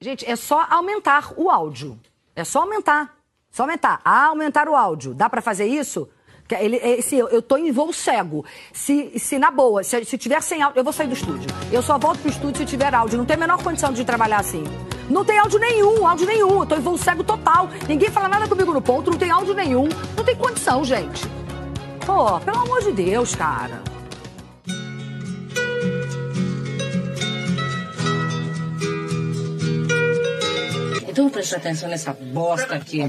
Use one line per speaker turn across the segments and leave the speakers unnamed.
Gente, é só aumentar o áudio. É só aumentar. Só aumentar. Ah, aumentar o áudio. Dá para fazer isso? Ele, esse, eu tô em voo cego. Se, se na boa, se, se tiver sem áudio, eu vou sair do estúdio. Eu só volto pro estúdio se tiver áudio. Não tem a menor condição de trabalhar assim. Não tem áudio nenhum, áudio nenhum. Eu tô em voo cego total. Ninguém fala nada comigo no ponto, não tem áudio nenhum. Não tem condição, gente. Pô, pelo amor de Deus, cara.
Então preste atenção nessa bosta aqui.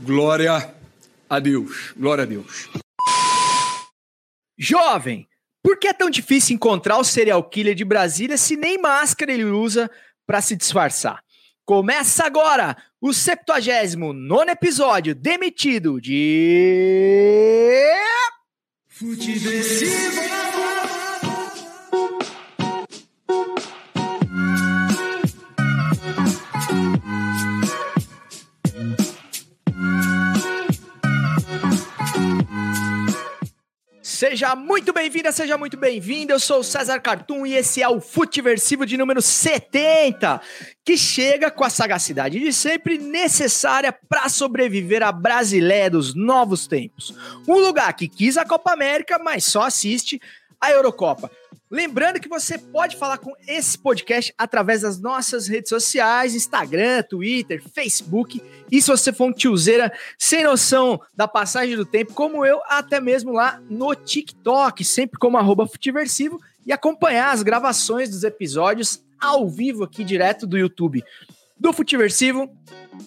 Glória a Deus. Glória a Deus.
Jovem, por que é tão difícil encontrar o serial killer de Brasília se nem máscara ele usa para se disfarçar? Começa agora o 79 episódio demitido de. Futeversivo! Seja muito bem-vinda, seja muito bem-vindo. Eu sou o César Cartoon e esse é o Futeversivo de número 70, que chega com a sagacidade de sempre necessária para sobreviver à Brasileia dos novos tempos. Um lugar que quis a Copa América, mas só assiste a Eurocopa. Lembrando que você pode falar com esse podcast através das nossas redes sociais, Instagram, Twitter, Facebook. E se você for um tiozeira sem noção da passagem do tempo, como eu, até mesmo lá no TikTok, sempre como arroba futiversivo, e acompanhar as gravações dos episódios ao vivo aqui direto do YouTube do Futiversivo,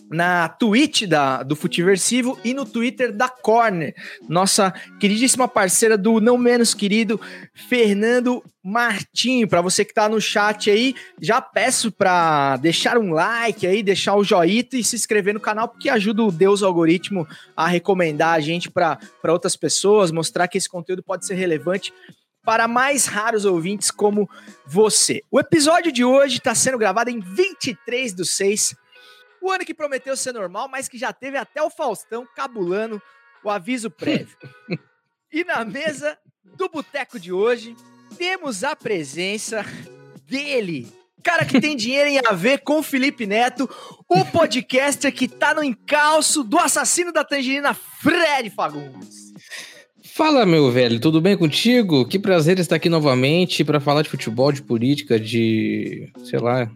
na Twitch da, do Futiversivo e no Twitter da Corner, nossa queridíssima parceira do não menos querido Fernando Martinho. Para você que está no chat aí, já peço para deixar um like aí, deixar o joinha e se inscrever no canal, porque ajuda o Deus algoritmo a recomendar a gente para outras pessoas, mostrar que esse conteúdo pode ser relevante para mais raros ouvintes como você. O episódio de hoje está sendo gravado em 23 do 6, o ano que prometeu ser normal, mas que já teve até o Faustão cabulando o aviso prévio. e na mesa do boteco de hoje, temos a presença dele, cara que tem dinheiro em a ver com Felipe Neto, o podcaster que tá no encalço do assassino da tangerina, Fred Fagundes.
Fala, meu velho, tudo bem contigo? Que prazer estar aqui novamente para falar de futebol, de política, de, sei lá,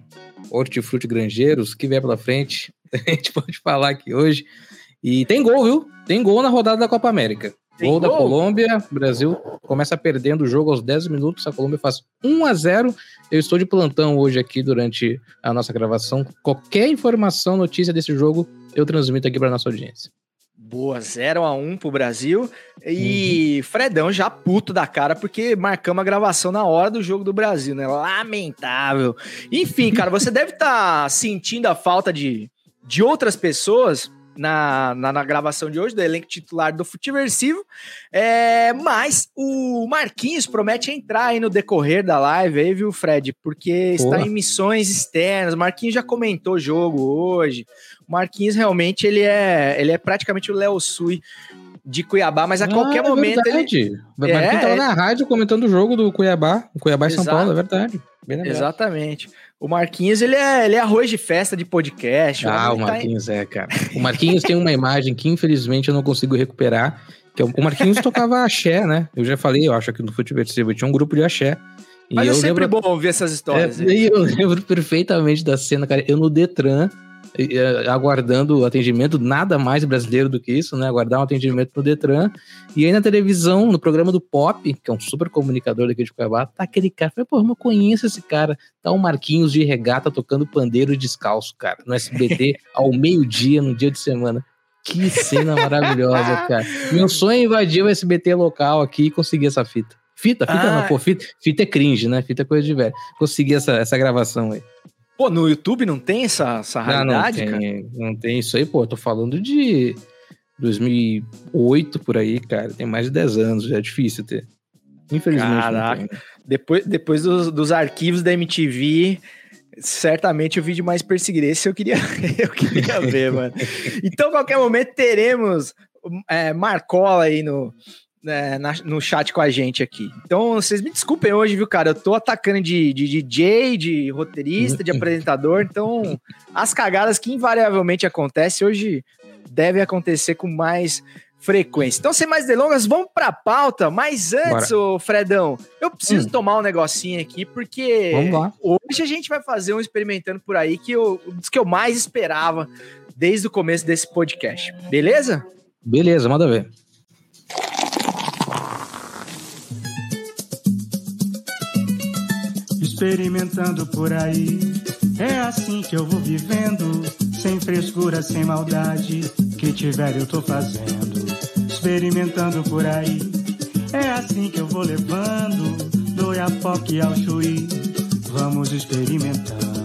hortifruti granjeiros, que vier pela frente. A gente pode falar aqui hoje. E tem gol, viu? Tem gol na rodada da Copa América. Tem gol, gol da Colômbia, Brasil começa perdendo o jogo aos 10 minutos, a Colômbia faz 1 a 0. Eu estou de plantão hoje aqui durante a nossa gravação. Qualquer informação, notícia desse jogo, eu transmito aqui para nossa audiência.
Boa, 0 a 1 pro Brasil. E uhum. Fredão já puto da cara, porque marcamos a gravação na hora do jogo do Brasil, né? Lamentável. Enfim, cara, você deve estar tá sentindo a falta de, de outras pessoas na, na, na, gravação de hoje, do elenco titular do Futiversivo. É, mas o Marquinhos promete entrar aí no decorrer da live aí, viu, Fred? Porque Porra. está em missões externas. Marquinhos já comentou o jogo hoje. O Marquinhos realmente ele é, ele é praticamente o Léo Sui de Cuiabá, mas a ah, qualquer é momento
verdade. ele. O Marquinhos é, na rádio comentando o jogo do Cuiabá, o Cuiabá e São Paulo, é verdade.
Exatamente. O Marquinhos, ele é, ele é arroz de festa de podcast.
Ah, o tá Marquinhos tá é, cara. O Marquinhos tem uma imagem que infelizmente eu não consigo recuperar, que é o Marquinhos tocava axé, né? Eu já falei, eu acho aqui no Futebol tinha um grupo de axé.
Mas é sempre lembro... bom ouvir essas histórias.
É, eu lembro perfeitamente da cena, cara. Eu no Detran, aguardando o atendimento, nada mais brasileiro do que isso, né? Aguardar um atendimento no Detran. E aí na televisão, no programa do Pop, que é um super comunicador daqui de Cuiabá, tá aquele cara. Falei, pô, eu conheço esse cara. Tá o Marquinhos de regata tocando pandeiro descalço, cara, no SBT ao meio-dia, no dia de semana. Que cena maravilhosa, cara. Meu sonho é invadir o SBT local aqui e conseguir essa fita. Fita, fita ah. não, pô, fita, fita é cringe, né? Fita é coisa de velho. Consegui essa, essa gravação aí.
Pô, no YouTube não tem essa, essa realidade,
não, não tem, cara? Não tem isso aí, pô. Eu tô falando de 2008 por aí, cara. Tem mais de 10 anos, já é difícil ter. Infelizmente.
Caraca. Depois, depois dos, dos arquivos da MTV, certamente o vídeo mais perseguido. Esse eu queria, eu queria ver, mano. Então, qualquer momento teremos é, Marcola aí no, né, na- no chat com a gente aqui. Então, vocês me desculpem hoje, viu, cara? Eu tô atacando de, de DJ, de roteirista, de apresentador. Então, as cagadas que invariavelmente acontecem hoje devem acontecer com mais frequência. Então, sem mais delongas, vamos pra pauta. Mas antes, ô Fredão, eu preciso
Hum.
tomar um negocinho aqui, porque hoje a gente vai fazer um experimentando por aí que eu, dos que eu mais esperava desde o começo desse podcast. Beleza?
Beleza, manda ver.
Experimentando por aí. É assim que eu vou vivendo, sem frescura, sem maldade. Que tiver eu tô fazendo, experimentando por aí. É assim que eu vou levando, do Iapoque ao Chuí. Vamos experimentando.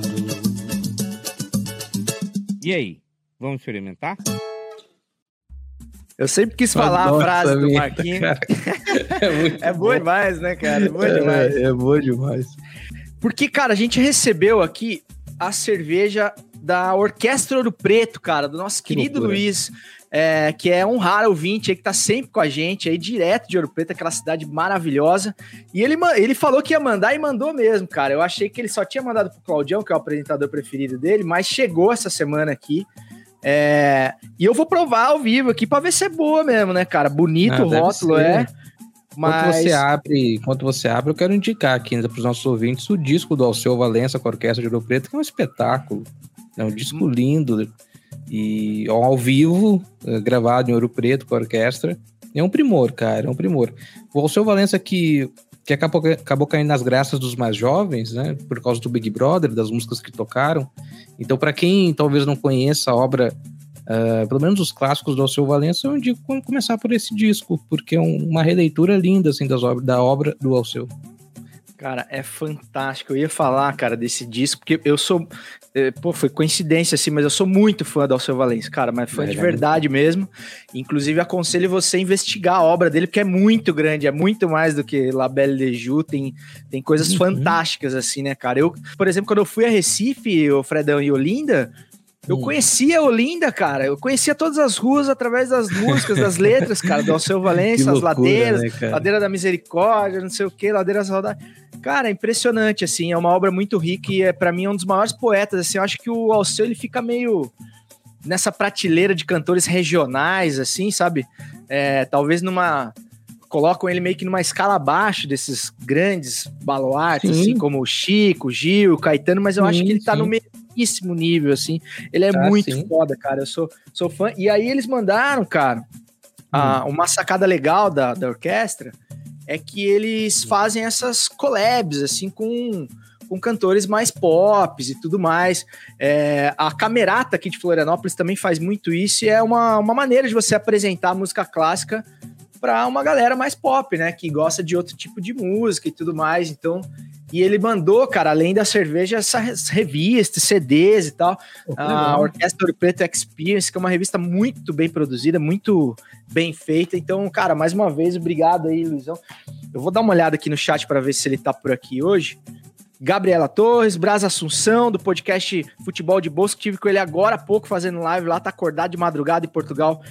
E aí, vamos experimentar?
Eu sempre quis falar a
Nossa,
frase do Marquinhos.
cara. É, muito
É boa demais, né, cara? É boa demais.
É, é boa demais.
Porque, cara, a gente recebeu aqui a cerveja da Orquestra Ouro Preto, cara, do nosso
Que
querido
loucura.
Luiz, é, que é um raro ouvinte aí, que tá sempre com a gente aí, direto de Ouro Preto, aquela cidade maravilhosa. E ele, ele falou que ia mandar e mandou mesmo, cara. Eu achei que ele só tinha mandado pro Claudião, que é o apresentador preferido dele, mas chegou essa semana aqui. É, e eu vou provar ao vivo aqui pra ver se é boa mesmo, né, cara? Bonito
Ah,
o rótulo,
ser.
É.
Enquanto
Mas
você abre, enquanto você abre, eu quero indicar aqui para os nossos ouvintes o disco do Alceu Valença com a Orquestra de Ouro Preto, que é um espetáculo. É um disco lindo e ó, ao vivo, eh, gravado em Ouro Preto com a orquestra. É um primor, cara, é um primor. O Alceu Valença que, que acabou, acabou caindo nas graças dos mais jovens, né? Por causa do Big Brother, das músicas que tocaram. Então, para quem talvez não conheça a obra Uh, pelo menos os clássicos do Alceu Valença, eu indico como começar por esse disco, porque é um- uma releitura linda assim, das obras, da obra do Alceu.
Cara, é fantástico. Eu ia falar, cara, desse disco, porque eu sou. eh, Pô, foi coincidência, assim, mas eu sou muito fã do Alceu Valença, cara, mas fã
É,
de
ele é
verdade mesmo. Inclusive, aconselho você a investigar a obra dele, porque é muito grande, é muito mais do que La Belle de Joux, tem, tem coisas
Uhum.
fantásticas, assim, né, cara? Eu, por exemplo, quando eu fui a Recife, o Fredão e Olinda. Eu conhecia Olinda, cara. Eu conhecia todas as ruas através das músicas, das letras, cara, do Alceu Valença, as ladeiras,
né?
Ladeira da Misericórdia, não sei o que, Ladeira da Saudade. Cara, é impressionante, assim, é uma obra muito rica e é para mim um dos maiores poetas, assim, eu acho que o Alceu ele fica meio nessa prateleira de cantores regionais, assim, sabe? É, talvez numa colocam ele meio que numa escala abaixo desses grandes baluartes,
Sim.
assim, como o Chico, Gil, Caetano, mas eu acho
Sim,
que ele tá
sim.
no mesmíssimo nível, assim. Ele é
Ah,
muito
sim.
foda, cara. Eu sou, sou fã. E aí eles mandaram, cara, a-
Hum.
uma sacada legal da, da orquestra é que eles fazem essas collabs, assim, com, com cantores mais pops e tudo mais. É, a Camerata aqui de Florianópolis também faz muito isso e é uma, uma maneira de você apresentar a música clássica para uma galera mais pop, né? Que gosta de outro tipo de música e tudo mais. Então, e ele mandou, cara, além da cerveja, essas revistas, CDs e tal. A Orquestra Ouro Preto Experience, que é uma revista muito bem produzida, muito bem feita. Então, cara, mais uma vez, obrigado aí, Luizão. Eu vou dar uma olhada aqui no chat para ver se ele tá por aqui hoje. Gabriela Torres, Braz Assunção, do podcast Futebol de Bolsa, que tive com ele agora há pouco fazendo live lá, tá acordado de madrugada em Portugal,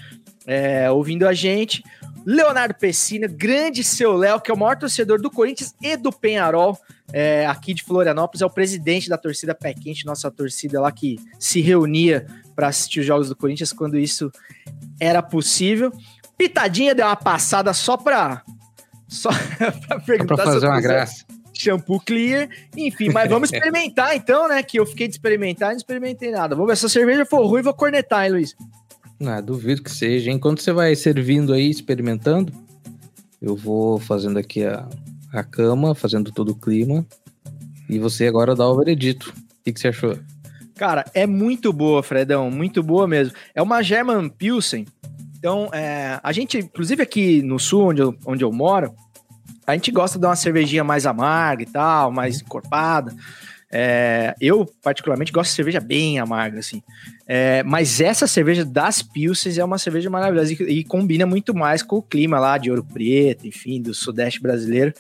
é, ouvindo a gente. Leonardo Pessina, grande seu Léo, que é o maior torcedor do Corinthians e do Penharol, é, aqui de Florianópolis, é o presidente da torcida Pé Quente, nossa torcida lá que se reunia para assistir os jogos do Corinthians quando isso era possível. Pitadinha deu uma passada só pra. Só pra perguntar
Pra fazer uma graça.
shampoo clear, enfim, mas vamos experimentar então, né? Que eu fiquei de experimentar e não experimentei nada. Vamos ver se a cerveja for ruim, vou cornetar, hein, Luiz?
Ah, duvido que seja. Enquanto você vai servindo aí, experimentando, eu vou fazendo aqui a, a cama, fazendo todo o clima. E você agora dá o veredito. O que, que você achou?
Cara, é muito boa, Fredão, muito boa mesmo. É uma German Pilsen. Então, é, a gente, inclusive aqui no sul, onde eu, onde eu moro, a gente gosta de uma cervejinha mais amarga e tal, mais encorpada. É, eu, particularmente, gosto de cerveja bem amarga, assim. É, mas essa cerveja das Pilsens é uma cerveja maravilhosa e, e, combina muito mais com o clima lá de Ouro Preto, enfim, do Sudeste brasileiro.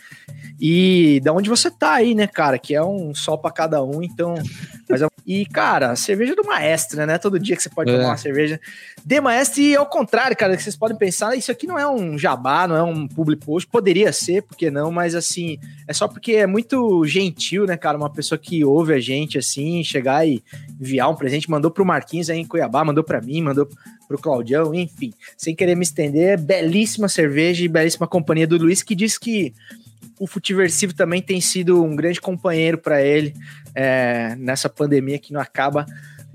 E da onde você tá aí, né, cara? Que é um sol para cada um, então. É... E, cara, cerveja do maestro, né? Todo dia que você pode é. tomar uma cerveja de maestro. E ao contrário, cara, que vocês podem pensar, isso aqui não é um jabá, não é um public post. Poderia ser, por que não? Mas assim, é só porque é muito gentil, né, cara? Uma pessoa que ouve a gente, assim, chegar e enviar um presente, mandou pro Marquinhos aí em Cuiabá, mandou para mim, mandou pro Claudião, enfim. Sem querer me estender, belíssima cerveja e belíssima companhia do Luiz, que diz que o Futiversivo também tem sido um grande companheiro para ele é, nessa pandemia que não acaba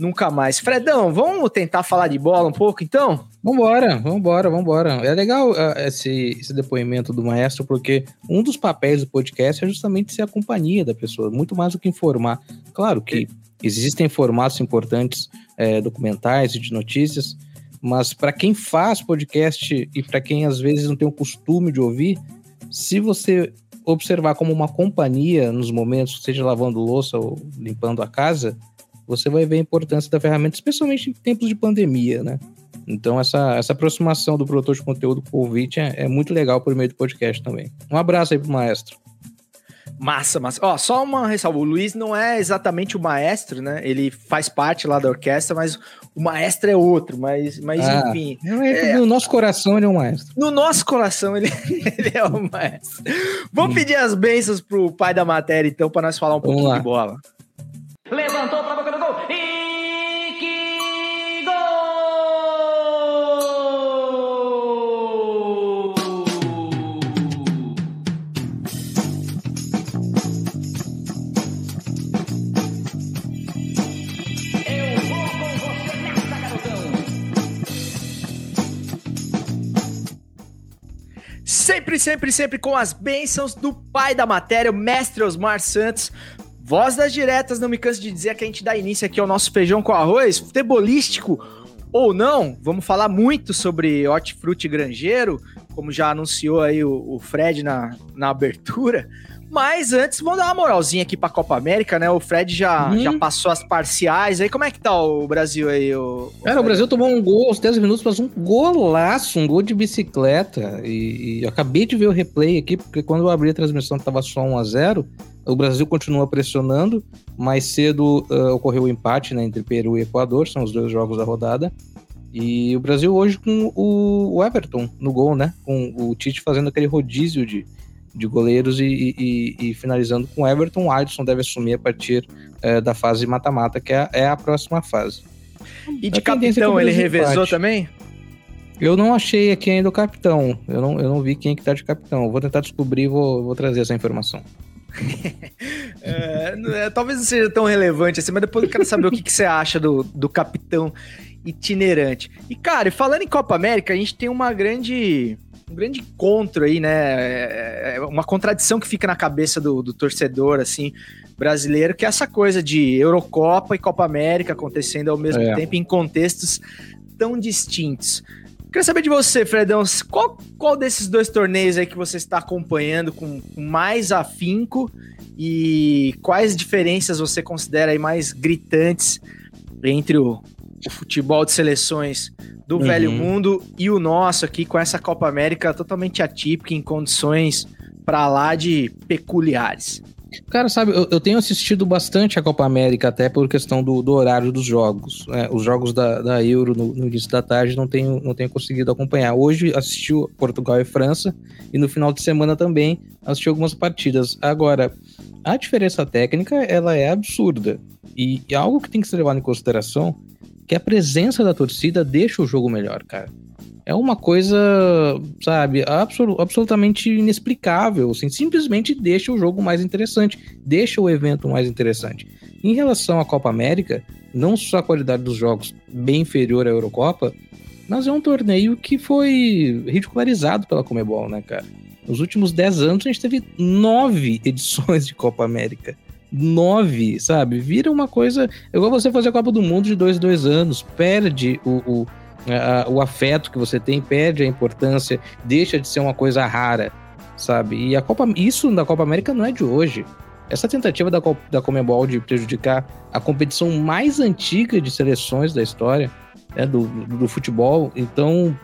nunca mais. Fredão, vamos tentar falar de bola um pouco, então?
Vambora, vambora, vambora. É legal uh, esse, esse depoimento do maestro, porque um dos papéis do podcast é justamente ser a companhia da pessoa, muito mais do que informar. Claro que existem formatos importantes, é, documentais e de notícias, mas para quem faz podcast e para quem às vezes não tem o costume de ouvir, se você observar como uma companhia nos momentos, seja lavando louça ou limpando a casa, você vai ver a importância da ferramenta, especialmente em tempos de pandemia, né? Então, essa, essa aproximação do produtor de conteúdo com o ouvinte é, é muito legal por meio do podcast também. Um abraço aí pro maestro.
Massa, massa. Ó, só uma ressalva. O Luiz não é exatamente o maestro, né? Ele faz parte lá da orquestra, mas o maestro é outro. Mas, mas ah, enfim.
É, no nosso coração ele é o maestro.
No nosso coração ele, ele é o maestro. Vamos hum. pedir as bênçãos pro pai da matéria, então, para nós falar um pouquinho de bola. Levantou pra boca do Sempre, sempre, sempre com as bênçãos do pai da matéria, o mestre Osmar Santos. Voz das diretas, não me canso de dizer que a gente dá início aqui ao nosso feijão com arroz, futebolístico ou não. Vamos falar muito sobre hortifruti granjeiro, como já anunciou aí o, o Fred na, na abertura. Mas antes, vamos dar uma moralzinha aqui pra Copa América, né? O Fred já, hum. já passou as parciais. Aí, como é que tá o Brasil aí? O,
o Cara, o Brasil tomou um gol aos 10 minutos, mas um golaço, um gol de bicicleta. E, e acabei de ver o replay aqui, porque quando eu abri a transmissão tava só 1 a 0 O Brasil continua pressionando. Mais cedo uh, ocorreu o empate né, entre Peru e Equador, são os dois jogos da rodada. E o Brasil hoje com o Everton no gol, né? Com o Tite fazendo aquele rodízio de de goleiros e, e, e, finalizando com Everton. O Alisson deve assumir a partir é, da fase mata-mata, que é, é, a próxima fase.
E de a capitão, ele revezou empate. também?
Eu não achei aqui ainda o capitão. Eu não, eu não vi quem é que tá de capitão. Eu vou tentar descobrir e vou, vou trazer essa informação.
é, é, talvez não seja tão relevante assim, mas depois eu quero saber o que, que você acha do, do capitão itinerante. E, cara, falando em Copa América, a gente tem uma grande um grande encontro aí, né? É, é uma contradição que fica na cabeça do, do, torcedor, assim, brasileiro, que é essa coisa de Eurocopa e Copa América acontecendo ao mesmo é. tempo em contextos tão distintos. Queria saber de você, Fredão, qual, qual desses dois torneios aí que você está acompanhando com, com mais afinco e quais diferenças você considera aí mais gritantes entre o, o futebol de seleções do uhum. velho mundo e o nosso aqui com essa Copa América totalmente atípica em condições para lá de peculiares.
Cara, sabe, eu, eu, tenho assistido bastante a Copa América, até por questão do, do horário dos jogos. Né? Os jogos da, da Euro no, no, início da tarde não tenho, não tenho conseguido acompanhar. Hoje assisti Portugal e França, e no final de semana também assisti algumas partidas. Agora, a diferença técnica, ela é absurda. E, e algo que tem que ser levado em consideração que a presença da torcida deixa o jogo melhor, cara. É uma coisa, sabe, absol absolutamente inexplicável. Assim, simplesmente deixa o jogo mais interessante, deixa o evento mais interessante. Em relação à Copa América, não só a qualidade dos jogos bem inferior à Eurocopa, mas é um torneio que foi ridicularizado pela Comebol, né, cara? Nos últimos 10 anos a gente teve nove edições de Copa América nove, sabe? Vira uma coisa. É igual você fazer a Copa do Mundo de dois em dois anos, perde o, o, a, o afeto que você tem, perde a importância, deixa de ser uma coisa rara, sabe? E a Copa, isso da Copa América não é de hoje. essa tentativa da, da Comebol de prejudicar a competição mais antiga de seleções da história né, do, do, do futebol, então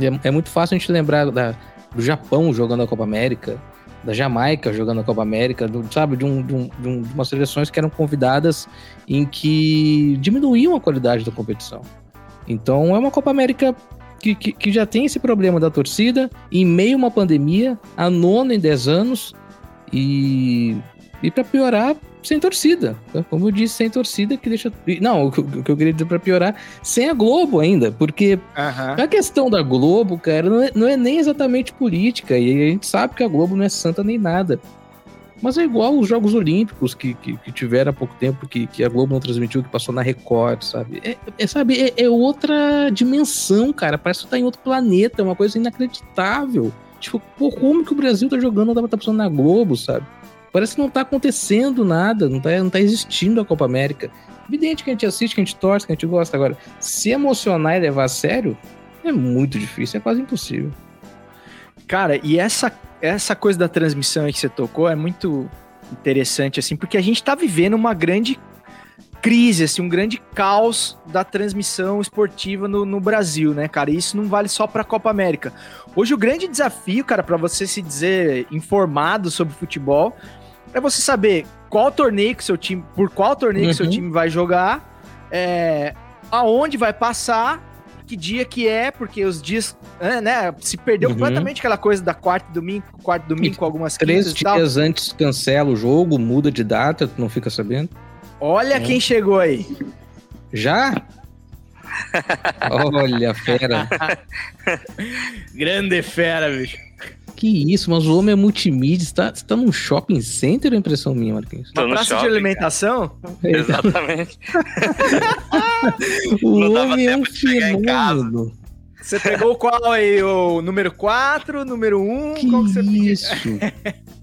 é, é muito fácil a gente lembrar da- do Japão jogando a Copa América, da Jamaica jogando a Copa América, do- sabe, de, um, de, um, de, um- umas seleções que eram convidadas em que diminuíam a qualidade da competição. Então é uma Copa América que, que, que já tem esse problema da torcida, em meio a uma pandemia, a nona em 10 anos, e, e para piorar, sem torcida. tá? Como eu disse, sem torcida que deixa. Não, o que, eu queria dizer para piorar, sem a Globo ainda, porque
Aham.
a questão da Globo, cara, não é, não é nem exatamente política, e a gente sabe que a Globo não é santa nem nada. Mas é igual os Jogos Olímpicos que, que, que tiveram há pouco tempo, que, que a Globo não transmitiu, que passou na Record, sabe? É, é, sabe, é, é outra dimensão, cara. Parece que tá em outro planeta, é uma coisa inacreditável. Tipo, pô, como que o Brasil tá jogando, tá, tá passando na Globo, sabe? Parece que não tá acontecendo nada, não tá, não tá existindo a Copa América. Evidente que a gente assiste, que a gente torce, que a gente gosta. Agora, se emocionar e levar a sério, é muito difícil, é quase impossível.
Cara, e essa, essa coisa da transmissão aí que você tocou é muito interessante, assim, porque a gente tá vivendo uma grande crise, assim, um grande caos da transmissão esportiva no, no Brasil, né, cara? E isso não vale só pra Copa América. Hoje o grande desafio, cara, pra você se dizer informado sobre futebol é você saber qual torneio que seu time, por qual torneio que seu
Uhum.
time vai jogar, é, aonde vai passar, que dia que é, porque os dias, é, né, se perdeu
Uhum.
completamente aquela coisa da quarta e domingo, quarto e domingo com algumas
Três
e
dias antes cancela o jogo, muda de data, tu não fica sabendo?
Olha
É.
quem chegou aí.
Já? Olha, fera.
Grande fera, bicho.
Que isso, mas o homem é multimídia. Você tá, você tá num shopping center é impressão minha, Marquinhos?
Tô
Uma praça
shopping,
de alimentação?
Exatamente.
O
Não
homem é um fenômeno.
Você pegou qual aí? O número 4, número 1?
Que
qual que você
isso?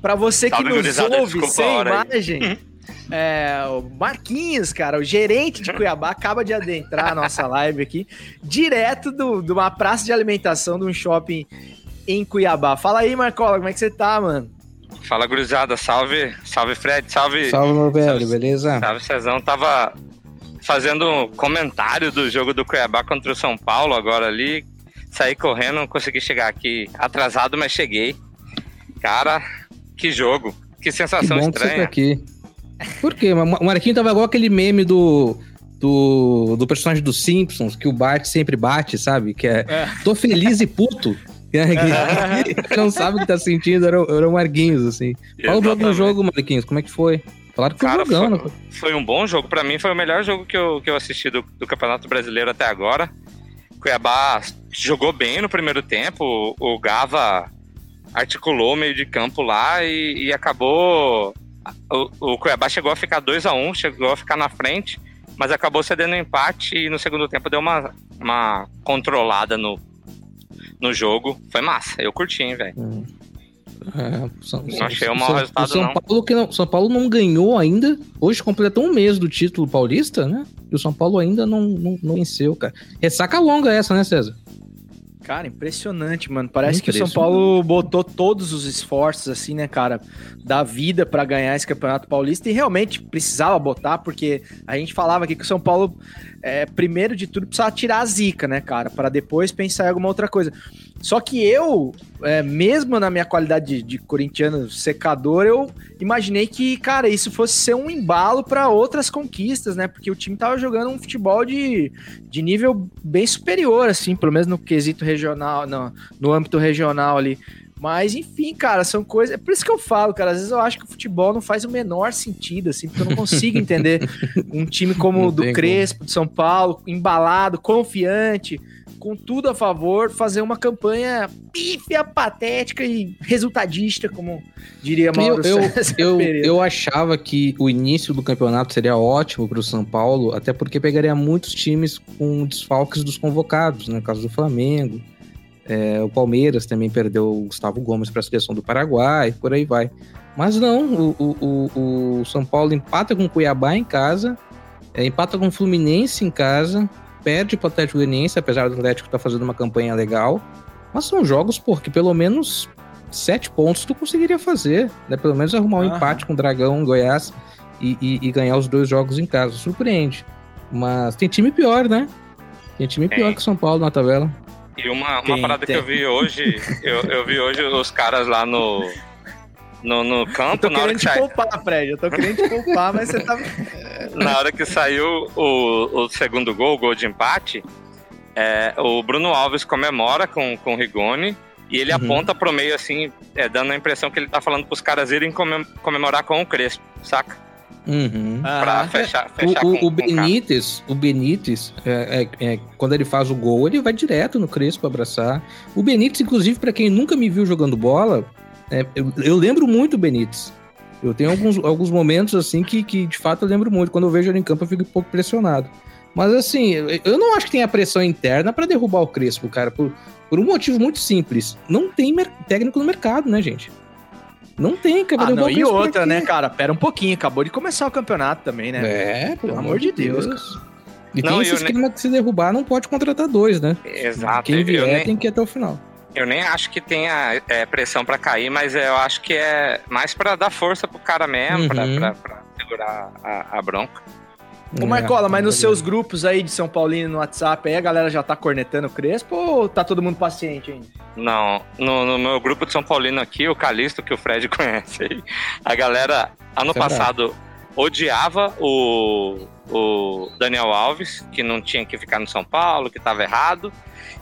Pra você que
Salve,
nos ouve sem imagem, é, o Marquinhos, cara, o gerente de Cuiabá, acaba de adentrar a nossa live aqui, direto do- de uma praça de alimentação de um shopping em Cuiabá. Fala aí, Marcola, como é que você tá, mano?
Fala, gurizada. Salve, salve, Fred. Salve,
Salve, meu velho,
Salve.
beleza?
salve, Cezão. Tava fazendo um comentário do jogo do Cuiabá contra o São Paulo agora ali. Saí correndo, não consegui chegar aqui atrasado, mas cheguei. Cara, que jogo. Que
Que
sensação
bom que você tá
estranha.
aqui. Por quê? O Marquinhos tava igual aquele meme do, do, do personagem dos Simpsons, que o Bart sempre bate, sabe? Que é,
É.
tô feliz e puto. Que não sabe o que tá sentindo, era, o- era o Marquinhos, assim. Fala um pouco do jogo, Marquinhos, como é que foi? Falaram que foi
Cara, foi,
né?
foi um bom jogo. Pra mim, foi o melhor jogo que eu, que eu assisti do, do Campeonato Brasileiro até agora. Cuiabá jogou bem no primeiro tempo. O, o Gava articulou o meio de campo lá e, e acabou. O, o Cuiabá chegou a ficar 2 a 1 chegou a ficar na frente, mas acabou cedendo um empate e no segundo tempo deu uma, uma controlada no, no jogo. Foi massa. Eu curti, hein, velho.
É, São,
Não achei um
São-
mau resultado,
o São
não.
Paulo que não. São Paulo não ganhou ainda. Hoje completou um mês do título paulista, né? E o São Paulo ainda não, não, não venceu, cara. Ressaca longa essa, né, César?
Cara, impressionante, mano. Parece que o São. Paulo botou todos os esforços, assim, né, cara, da vida pra ganhar esse Campeonato Paulista e realmente precisava botar, porque a gente falava aqui que o São Paulo, é, primeiro de tudo, precisava tirar a zica, né, cara, Pra depois pensar em alguma outra coisa. Só que eu, é, mesmo na minha qualidade de, de corintiano secador, eu imaginei que, cara, isso fosse ser um embalo pra outras conquistas, né? Porque o time tava jogando um futebol de, de nível bem superior, assim, pelo menos no quesito regional, no, no âmbito regional ali. Mas, enfim, cara, são coisas. É por isso que eu falo, cara. Às vezes eu acho que o futebol não faz o menor sentido, assim, porque eu não consigo entender um time como o do
tem como.
Crespo, de São Paulo, embalado, confiante, com tudo a favor, fazer uma campanha pífia, patética e resultadista, como diria
Eu,
Mauro
eu, eu,
Pereira.
eu achava que o início do campeonato seria ótimo para o São Paulo, até porque pegaria muitos times com desfalques dos convocados, né? No caso do Flamengo. É, o Palmeiras também perdeu o Gustavo Gomes para a seleção do Paraguai, por aí vai. Mas não, o, o, o, o São Paulo empata com o Cuiabá em casa, é, empata com o Fluminense em casa, perde para o Atlético Goianiense, apesar do Atlético estar fazendo uma campanha legal. Mas são jogos, pô, que pelo menos sete pontos tu conseguiria fazer, né? Pelo menos arrumar um
Aham.
empate com o Dragão, Goiás e, e- e ganhar os dois jogos em casa. Surpreende. Mas tem time pior, né? Tem time pior
Tem.
que São Paulo na tabela.
E uma, uma
Tem,
parada
tem.
que eu vi hoje, eu, eu vi hoje os caras lá no, no, no
Eu
campo,
tô
na hora,
querendo
que
te
sai-
poupar, Fred. Eu tô querendo te poupar, mas você tá.
na hora que saiu o, o segundo gol, o gol de empate, é, o Bruno Alves comemora com, com o Rigoni e ele
Uhum.
aponta pro meio assim, é, dando a impressão que ele tá falando pros caras irem comem- comemorar com o Crespo, saca?
Uhum.
Pra
Ah,
fechar, fechar
O, o-
com,
o
com o cara.
Benítez, o Benítez, é, é, é, quando ele faz o gol, ele vai direto no Crespo abraçar. O Benítez, inclusive, pra quem nunca me viu jogando bola, é, eu, eu lembro muito o Benítez. Eu tenho alguns, alguns momentos assim que, que de fato eu lembro muito. Quando eu vejo ele em campo, eu fico um pouco pressionado. Mas assim, eu, não acho que tenha pressão interna pra derrubar o Crespo, cara, por, por um motivo muito simples. Não tem técnico no mercado, né, gente? Não tem, cara.
Ah, não, e outra, né, cara? Pera um pouquinho, acabou de começar o campeonato também, né?
É, pelo amor de Deus. E
Não,
tem esse esquema que se derrubar não pode contratar dois, né?
Exato.
Quem vier tem que ir até o final.
Eu nem acho que tenha é, pressão pra cair, mas eu acho que é mais pra dar força pro cara mesmo, pra,
Uhum.
pra, pra segurar a, a bronca.
Ô, Marcola, mas nos
É,
seus grupos aí de São Paulino no WhatsApp, aí a galera já tá cornetando o Crespo ou tá todo mundo paciente ainda?
Não, no, no meu grupo de São Paulino aqui, o Calixto, que o Fred conhece aí, a galera, ano
Isso é
passado, odiava o, o Daniel Alves, que não tinha que ficar no São Paulo, que tava errado,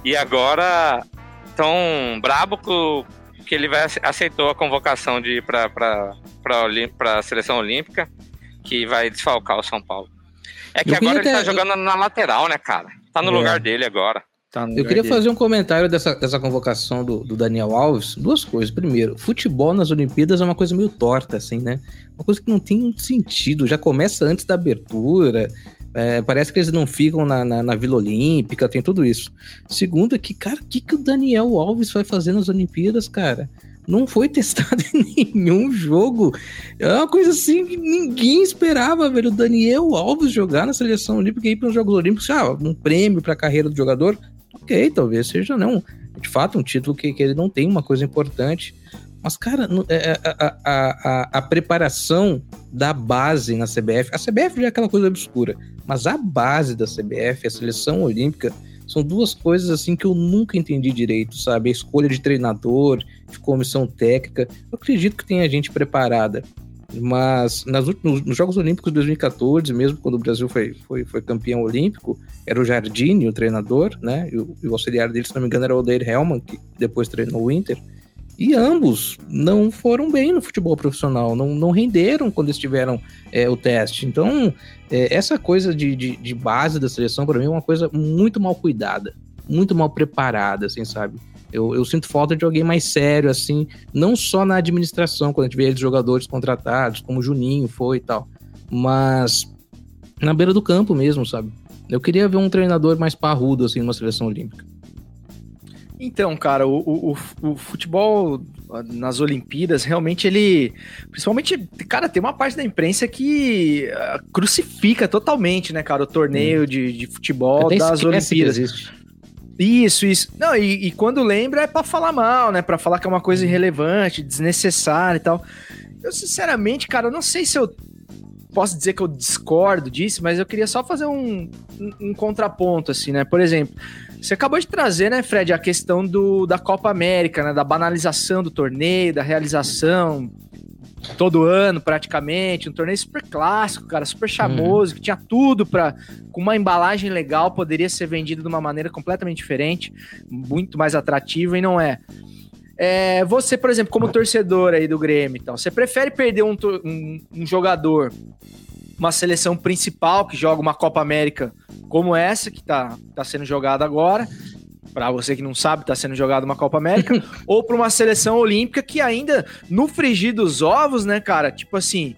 e agora tão brabo que ele vai, aceitou a convocação de ir Olim- pra seleção olímpica, que vai desfalcar o São Paulo. É que
Eu
agora ele tá
até-
jogando na lateral, né, cara? Tá no
É.
lugar dele agora.
Tá
Eu queria
dele.
fazer um comentário dessa, dessa convocação do, do Daniel Alves. Duas coisas. Primeiro, futebol nas Olimpíadas é uma coisa meio torta, assim, né? Uma coisa que não tem sentido. Já começa antes da abertura. É, parece que eles não ficam na, na, na Vila Olímpica, tem tudo isso. Segundo, é que, cara, o que, que o Daniel Alves vai fazer nas Olimpíadas, cara? Não foi testado em nenhum jogo. É uma coisa assim que ninguém esperava, velho. O Daniel Alves jogar na seleção olímpica e ir para os Jogos Olímpicos, ah, um prêmio para a carreira do jogador. Ok, talvez seja não. De fato, um título que, que ele não tem uma coisa importante. Mas, cara, no- é, a, a, a, a preparação da base na CBF, a CBF já é aquela coisa obscura, mas a base da CBF, a seleção olímpica, são duas coisas assim que eu nunca entendi direito, sabe? A escolha de treinador, de comissão técnica. Eu acredito que tenha gente preparada. Mas nas nos Jogos Olímpicos de 2014, mesmo quando o Brasil foi, foi, foi campeão olímpico, era o Jardine, o treinador, né? E o, e o auxiliar dele, se não me engano, era o Odair Hellman, que depois treinou o Inter. E ambos não foram bem no futebol profissional, não, não renderam quando eles tiveram é, o teste. Então, é, essa coisa de, de, de base da seleção, para mim, é uma coisa muito mal cuidada, muito mal preparada, assim, sabe? Eu, eu sinto falta de alguém mais sério, assim, não só na administração, quando a gente vê eles jogadores contratados, como o Juninho foi e tal, mas na beira do campo mesmo, sabe? Eu queria ver um treinador mais parrudo, assim, numa seleção olímpica.
Então, cara, o, o, o- futebol nas Olimpíadas, realmente ele. Principalmente, cara, tem uma parte da imprensa que ah, crucifica totalmente, né, cara, o torneio de, de futebol das Olimpíadas. Isso, isso. Não, e, e quando lembra é pra falar mal, né? Pra falar que é uma coisa irrelevante, desnecessária e tal. Eu, sinceramente, cara, eu não sei se eu posso dizer que eu discordo disso, mas eu queria só fazer um, um, um contraponto, assim, né? Por exemplo, você acabou de trazer, né, Fred, a questão do, da Copa América, né? Da banalização do torneio, da realização todo ano, praticamente. Um torneio super clássico, cara, super charmoso, que tinha tudo pra com uma embalagem legal, poderia ser vendido de uma maneira completamente diferente, muito mais atrativa, e não é. É, você, por exemplo, como torcedor aí do Grêmio e tal, você prefere perder um, um- um jogador, uma seleção principal que joga uma Copa América como essa que tá, tá sendo jogada agora, Pra você que não sabe, tá sendo jogada uma Copa América, ou pra uma seleção olímpica que ainda, no frigir dos ovos, né, cara, tipo assim,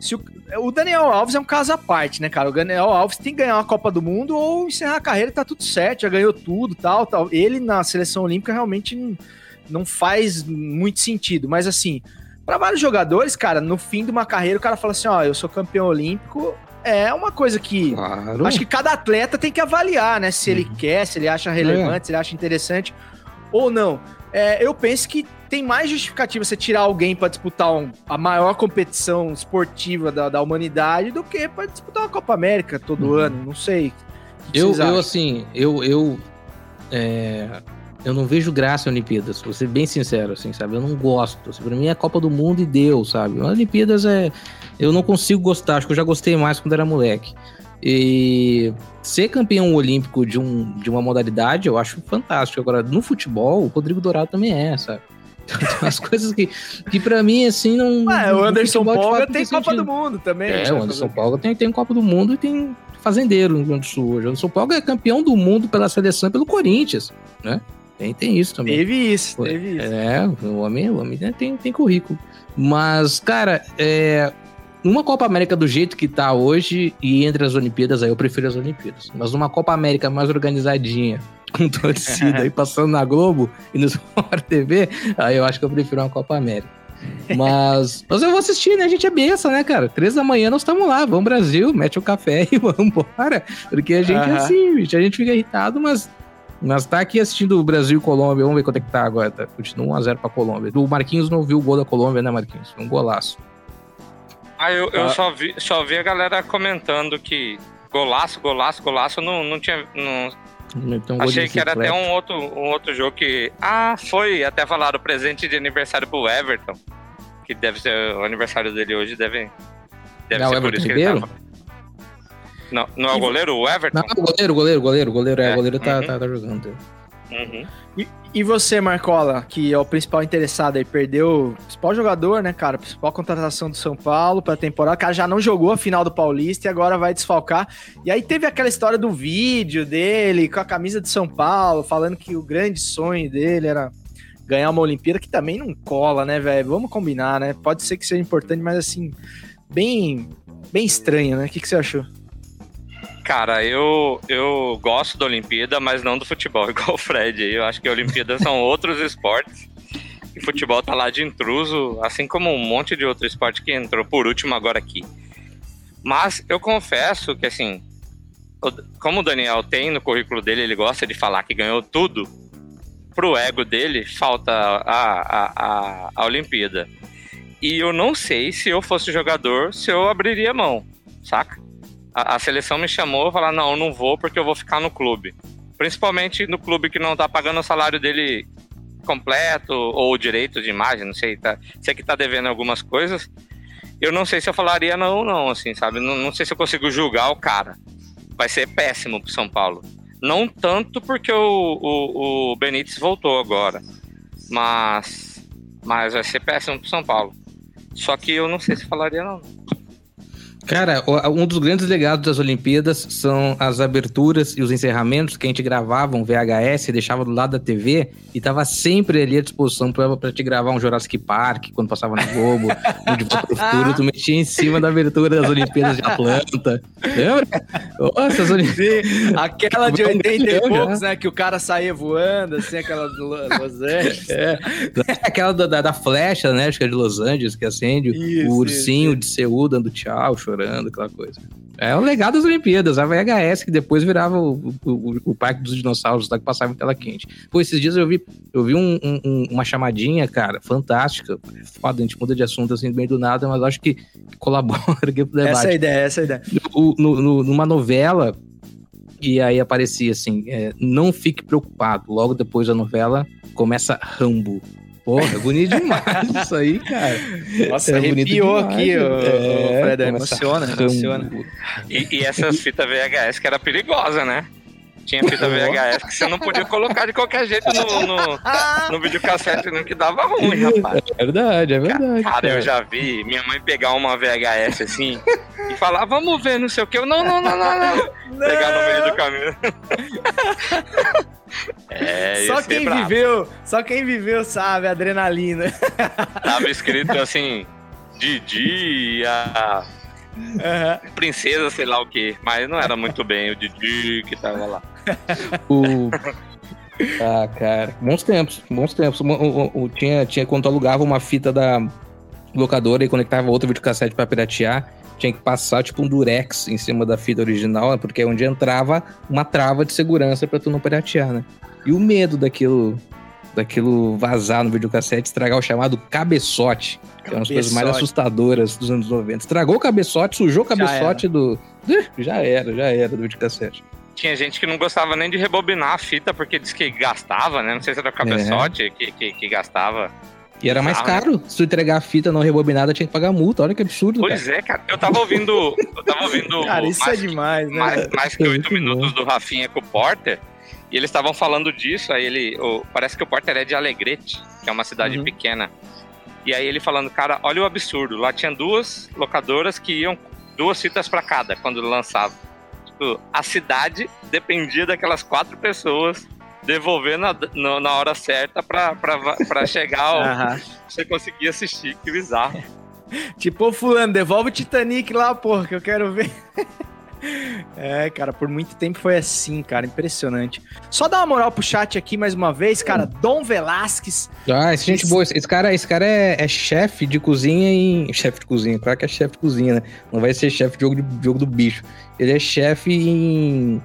se o, o Daniel Alves é um caso à parte, né, cara? O Daniel Alves tem que ganhar uma Copa do Mundo ou encerrar a carreira tá tudo certo, já ganhou tudo, tal, tal. Ele na seleção olímpica realmente não, não faz muito sentido, mas assim, para vários jogadores, cara, no fim de uma carreira o cara fala assim, ó, eu sou campeão olímpico, é uma coisa que
Claro.
Acho que cada atleta tem que avaliar, né? Se ele quer, se ele acha relevante, se ele acha interessante ou não. É, eu penso que tem mais justificativa você tirar alguém pra disputar um- a maior competição esportiva da, da humanidade do que pra disputar uma Copa América todo
Uhum.
ano. Não sei.
Eu, eu
acham?
assim, eu, eu, é, eu não vejo graça em Olimpíadas, vou ser bem sincero, assim, sabe? Eu não gosto. Assim, pra mim é Copa do Mundo e deu, sabe? Olimpíadas é. Eu não consigo gostar, acho que eu já gostei mais quando era moleque. E ser campeão olímpico de, um, de uma modalidade eu acho fantástico. Agora, no futebol, o Rodrigo Dourado também é, sabe? Então, tem umas coisas que, que pra mim, assim, não.
Ué, o Anderson Polga
não
tem Copa do Mundo também.
É,
sabe?
o Anderson Polga tem, tem Copa do Mundo e tem fazendeiro no Rio Grande do Sul hoje. O Anderson Polga é campeão do mundo pela seleção e pelo Corinthians, né? Tem, tem isso também.
Teve isso,
Pô,
teve isso.
É, o homem, o homem tem, tem currículo. Mas, cara, é, numa Copa América do jeito que tá hoje e entre as Olimpíadas, aí eu prefiro as Olimpíadas. Mas numa Copa América mais organizadinha, com torcida e passando na Globo e no Sport TV, aí eu acho que eu prefiro uma Copa América. Mas, mas eu vou assistir, né? A gente é besta, né, cara? Três da manhã nós estamos lá, vamos Brasil, mete o café e vamos embora. Porque a gente é
Aham.
assim, bicho, a gente fica irritado, mas mas tá aqui assistindo o Brasil e Colômbia. Vamos ver quanto é que tá agora. Tá? Continua 1x0 pra Colômbia. O Marquinhos não viu o gol da Colômbia, né, Marquinhos? Foi um golaço.
Ah, eu, eu
Ah.
só, vi, só vi a galera comentando que golaço, golaço, golaço, não, não tinha. Não,
um
achei que era até um outro, um outro jogo que. Ah, foi. Até falaram presente de aniversário pro Everton. Que deve ser o aniversário dele hoje, deve. Deve
Não,
ser
o
por isso que ele tava. Não, não é o
E-
goleiro, o Everton?
Não, o goleiro, o goleiro, o goleiro, o goleiro, é,
É,
o goleiro tá,
uhum.
tá, tá jogando.
Uhum.
E, e você, Marcola, que é o principal interessado aí, perdeu o principal jogador, né, cara? Principal contratação do São Paulo pra temporada. O cara já não jogou a final do Paulista e agora vai desfalcar. E aí teve aquela história do vídeo dele com a camisa de São Paulo, falando que o grande sonho dele era ganhar uma Olimpíada, que também não cola, né, velho? Vamos combinar, né? Pode ser que seja importante, mas assim, bem, bem estranho, né? O que, que você achou?
Cara, eu, eu gosto da Olimpíada, mas não do futebol, igual o Fred. Eu acho que a Olimpíada são outros esportes. E futebol tá lá de intruso, assim como um monte de outro esporte que entrou por último agora aqui. Mas eu confesso que, assim, como o Daniel tem no currículo dele, ele gosta de falar que ganhou tudo, pro ego dele falta a, a, a, a Olimpíada. E eu não sei se eu fosse jogador, se eu abriria mão, saca? A, a seleção me chamou e falou: não, eu não vou porque eu vou ficar no clube. Principalmente no clube que não tá pagando o salário dele completo ou direito de imagem, não sei, tá, sei que tá devendo algumas coisas. Eu não sei se eu falaria não, não, assim, sabe? Não, não sei se eu consigo julgar o cara. Vai ser péssimo pro São Paulo. Não tanto porque o, o, o Benítez voltou agora, mas, mas vai ser péssimo pro São Paulo. Só que eu não sei se falaria não.
Cara, um dos grandes legados das Olimpíadas são as aberturas e os encerramentos que a gente gravava um VHS, deixava do lado da TV e tava sempre ali à disposição pra te gravar um Jurassic Park quando passava na Globo, um de volta pro futuro, tu metia em cima da abertura das Olimpíadas de Atlanta. Lembra? Nossa, as Olimpíadas.
Sim, aquela de
Vamos
80 e poucos, né? Que o cara saía voando, assim, aquela do Lo- Los Angeles.
É, aquela da, da, da flecha, né? Acho que é de Los Angeles, que acende
Isso,
o ursinho
isso.
de Seul dando tchau, chorando, aquela coisa. É o legado das Olimpíadas, a VHS, que depois virava o, o, o- Parque dos Dinossauros, lá que passava em tela quente. Pô, esses dias eu vi, eu vi um- um- um- uma chamadinha, cara, fantástica. Foda, a gente muda de assunto assim, bem do nada, mas acho que colabora aqui pro debate
Essa é a ideia, essa é a ideia.
o- no- no- numa novela, e aí aparecia assim: é, não fique preocupado. Logo depois da novela, começa Rambo. Porra, é bonito demais isso aí, cara.
Nossa,
É
arrepiou aqui,
né?
o,
É,
o Fred, emociona, emociona.
E, e essas fitas VHS que era perigosa, né? Tinha fita VHS que você não podia colocar de qualquer jeito no, no, no videocassete, não, que dava ruim, rapaz.
É verdade, é verdade.
Cara, eu já vi minha mãe pegar uma VHS assim e falar, vamos ver, não sei o que. Eu, não, não, não, não, não. Pegar no meio do caminho. É,
Só quem viveu, só quem viveu sabe, a adrenalina.
Tava escrito assim, Didi a
Aham.
princesa, sei lá o que. Mas não era muito bem o Didi que tava lá.
O... Ah, cara, bons tempos, bons tempos. O, o- o- tinha, tinha quando alugava uma fita da locadora e conectava outro videocassete pra piratear, tinha que passar tipo um durex em cima da fita original, né, porque é onde entrava uma trava de segurança pra tu não piratear, né? E o medo daquilo daquilo vazar no videocassete, estragar o chamado cabeçote, que é uma das coisas mais assustadoras dos anos 90. Estragou o cabeçote, sujou o
Já
cabeçote do. Ih, Já era, já era do videocassete.
Tinha gente que não gostava nem de rebobinar a fita porque diz que gastava, né? Não sei se era o cabeçote que, que, que gastava.
E era mais
Ah,
caro. Se tu entregar a fita não rebobinada, tinha que pagar multa. Olha que absurdo,
Pois
cara.
é, cara. Eu tava ouvindo. Eu tava ouvindo.
Cara, isso é
mais,
demais, né?
mais, mais que
É
oito minutos do Rafinha com o Porter. E eles estavam falando disso. Aí ele. o- parece que o Porter é de Alegrete, que é uma cidade
Uhum.
pequena. E aí ele falando, cara, olha o absurdo. Lá tinha duas locadoras que iam duas fitas pra cada quando lançava. Tipo, a cidade dependia daquelas quatro pessoas devolvendo na, no- na hora certa pra, pra, pra chegar ao, você conseguir assistir. Que bizarro.
Tipo, ô fulano, devolve o Titanic lá, porra, que eu quero ver. É, cara, por muito tempo foi assim, cara, impressionante. Só dar uma moral pro chat aqui mais uma vez, cara. Dom Velasquez,
Ah, esse gente boa. Esse esse cara, esse cara é, é chefe de cozinha em. Chefe de cozinha, claro que é chefe de cozinha, né? Não vai ser chefe de jogo, de jogo do bicho. Ele é chefe em.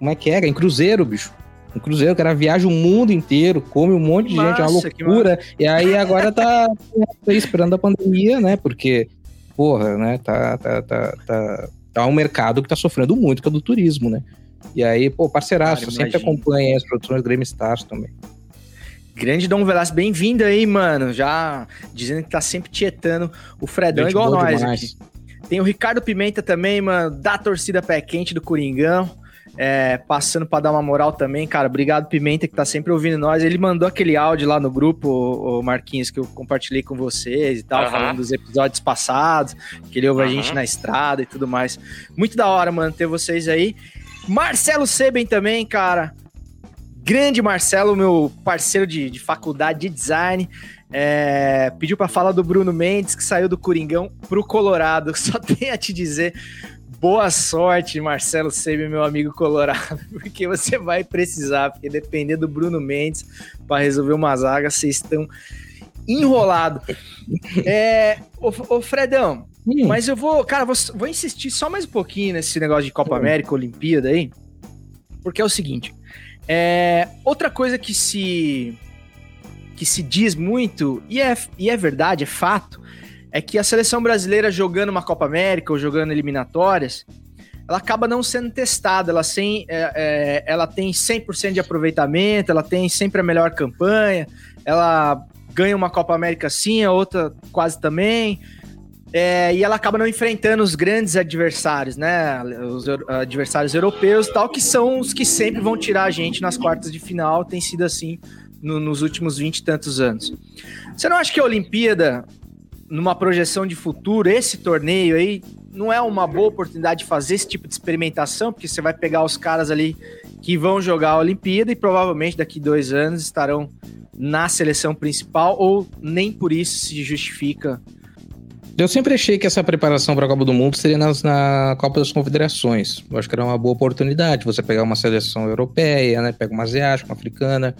Como é que é? Em cruzeiro, bicho. Em cruzeiro, o cara viaja o mundo inteiro, come um monte de gente, é uma
massa,
loucura. E aí agora tá, tá esperando a pandemia, né? Porque, porra, né? Tá, tá, tá, tá, tá um mercado que tá sofrendo muito, que é do turismo, né? E aí, pô, parceiraço,
Cara,
sempre acompanha as produções do Grêmio Stars também.
grande Dom Velasquez, bem-vindo aí, mano. Já dizendo que tá sempre tietando o Fredão
Gente
igual nós
demais.
aqui. Tem o Ricardo Pimenta também, mano, da torcida pé quente do Coringão. É, passando pra dar uma moral também, cara. Obrigado, Pimenta, que tá sempre ouvindo nós. Ele mandou aquele áudio lá no grupo, o Marquinhos, que eu compartilhei com vocês e tal,
Aham.
falando dos episódios passados, que ele ouve a
Aham.
gente na estrada e tudo mais. Muito da hora, mano, ter vocês aí. Marcelo Seben também, cara. Grande Marcelo, meu parceiro de, de faculdade de design. É, pediu pra falar do Bruno Mendes, que saiu do Coringão pro Colorado. Só tenho a te dizer. Boa sorte, Marcelo Sebe, meu amigo colorado, porque você vai precisar, porque depender do Bruno Mendes para resolver uma zaga, vocês estão enrolados. É, ô, ô, Fredão,
Hum.
mas eu vou, cara, vou, vou insistir só mais um pouquinho nesse negócio de Copa América, Olimpíada aí, porque é o seguinte, é, outra coisa que se que se diz muito, e é, e é verdade, é fato, é que a seleção brasileira jogando uma Copa América ou jogando eliminatórias, ela acaba não sendo testada, ela, sem, é, é, ela tem 100% de aproveitamento, ela tem sempre a melhor campanha, ela ganha uma Copa América sim, a outra quase também, é, e ela acaba não enfrentando os grandes adversários, né? Os adversários europeus tal, que são os que sempre vão tirar a gente nas quartas de final, tem sido assim no- nos últimos 20 e tantos anos. Você não acha que a Olimpíada, numa projeção de futuro, esse torneio aí, não é uma boa oportunidade de fazer esse tipo de experimentação? Porque você vai pegar os caras ali que vão jogar a Olimpíada e provavelmente daqui dois anos estarão na seleção principal, ou nem por isso se justifica
Eu sempre achei que essa preparação para a Copa do Mundo seria nas- na Copa das Confederações. Eu acho que era uma boa oportunidade você pegar uma seleção europeia, né? Pega uma asiática, uma africana,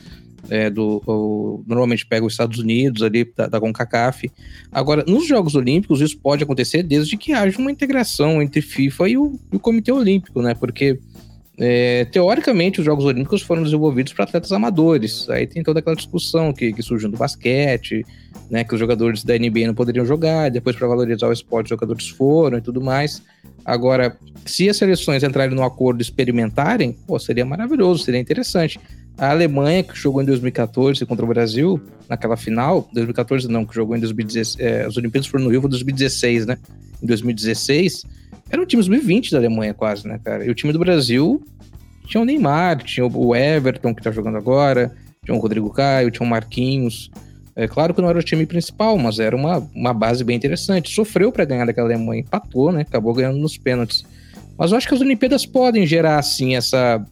é, do, o- normalmente pega os Estados Unidos ali da, da CONCACAF. Agora, nos Jogos Olímpicos, isso pode acontecer desde que haja uma integração entre FIFA e o, e o Comitê Olímpico, né? Porque é, teoricamente, os Jogos Olímpicos foram desenvolvidos para atletas amadores. Aí tem toda aquela discussão que, que surgiu do basquete, né, que os jogadores da NBA não poderiam jogar, depois para valorizar o esporte, os jogadores foram e tudo mais. Agora, se as seleções entrarem no acordo e experimentarem, pô, seria maravilhoso, seria interessante. A Alemanha, que jogou em 2014 contra o Brasil, naquela final, 2014 não, que jogou em 2016, é, as Olimpíadas foram no foi 2016, né? Em 2016, era um time sub-20 da Alemanha quase, né, cara? E o time do Brasil tinha o Neymar, tinha o Everton, que tá jogando agora, tinha o Rodrigo Caio, tinha o Marquinhos. É claro que não era o time principal, mas era uma, uma base bem interessante. Sofreu para ganhar daquela Alemanha, empatou, né? Acabou ganhando nos pênaltis. Mas eu acho que as Olimpíadas podem gerar, assim, essa.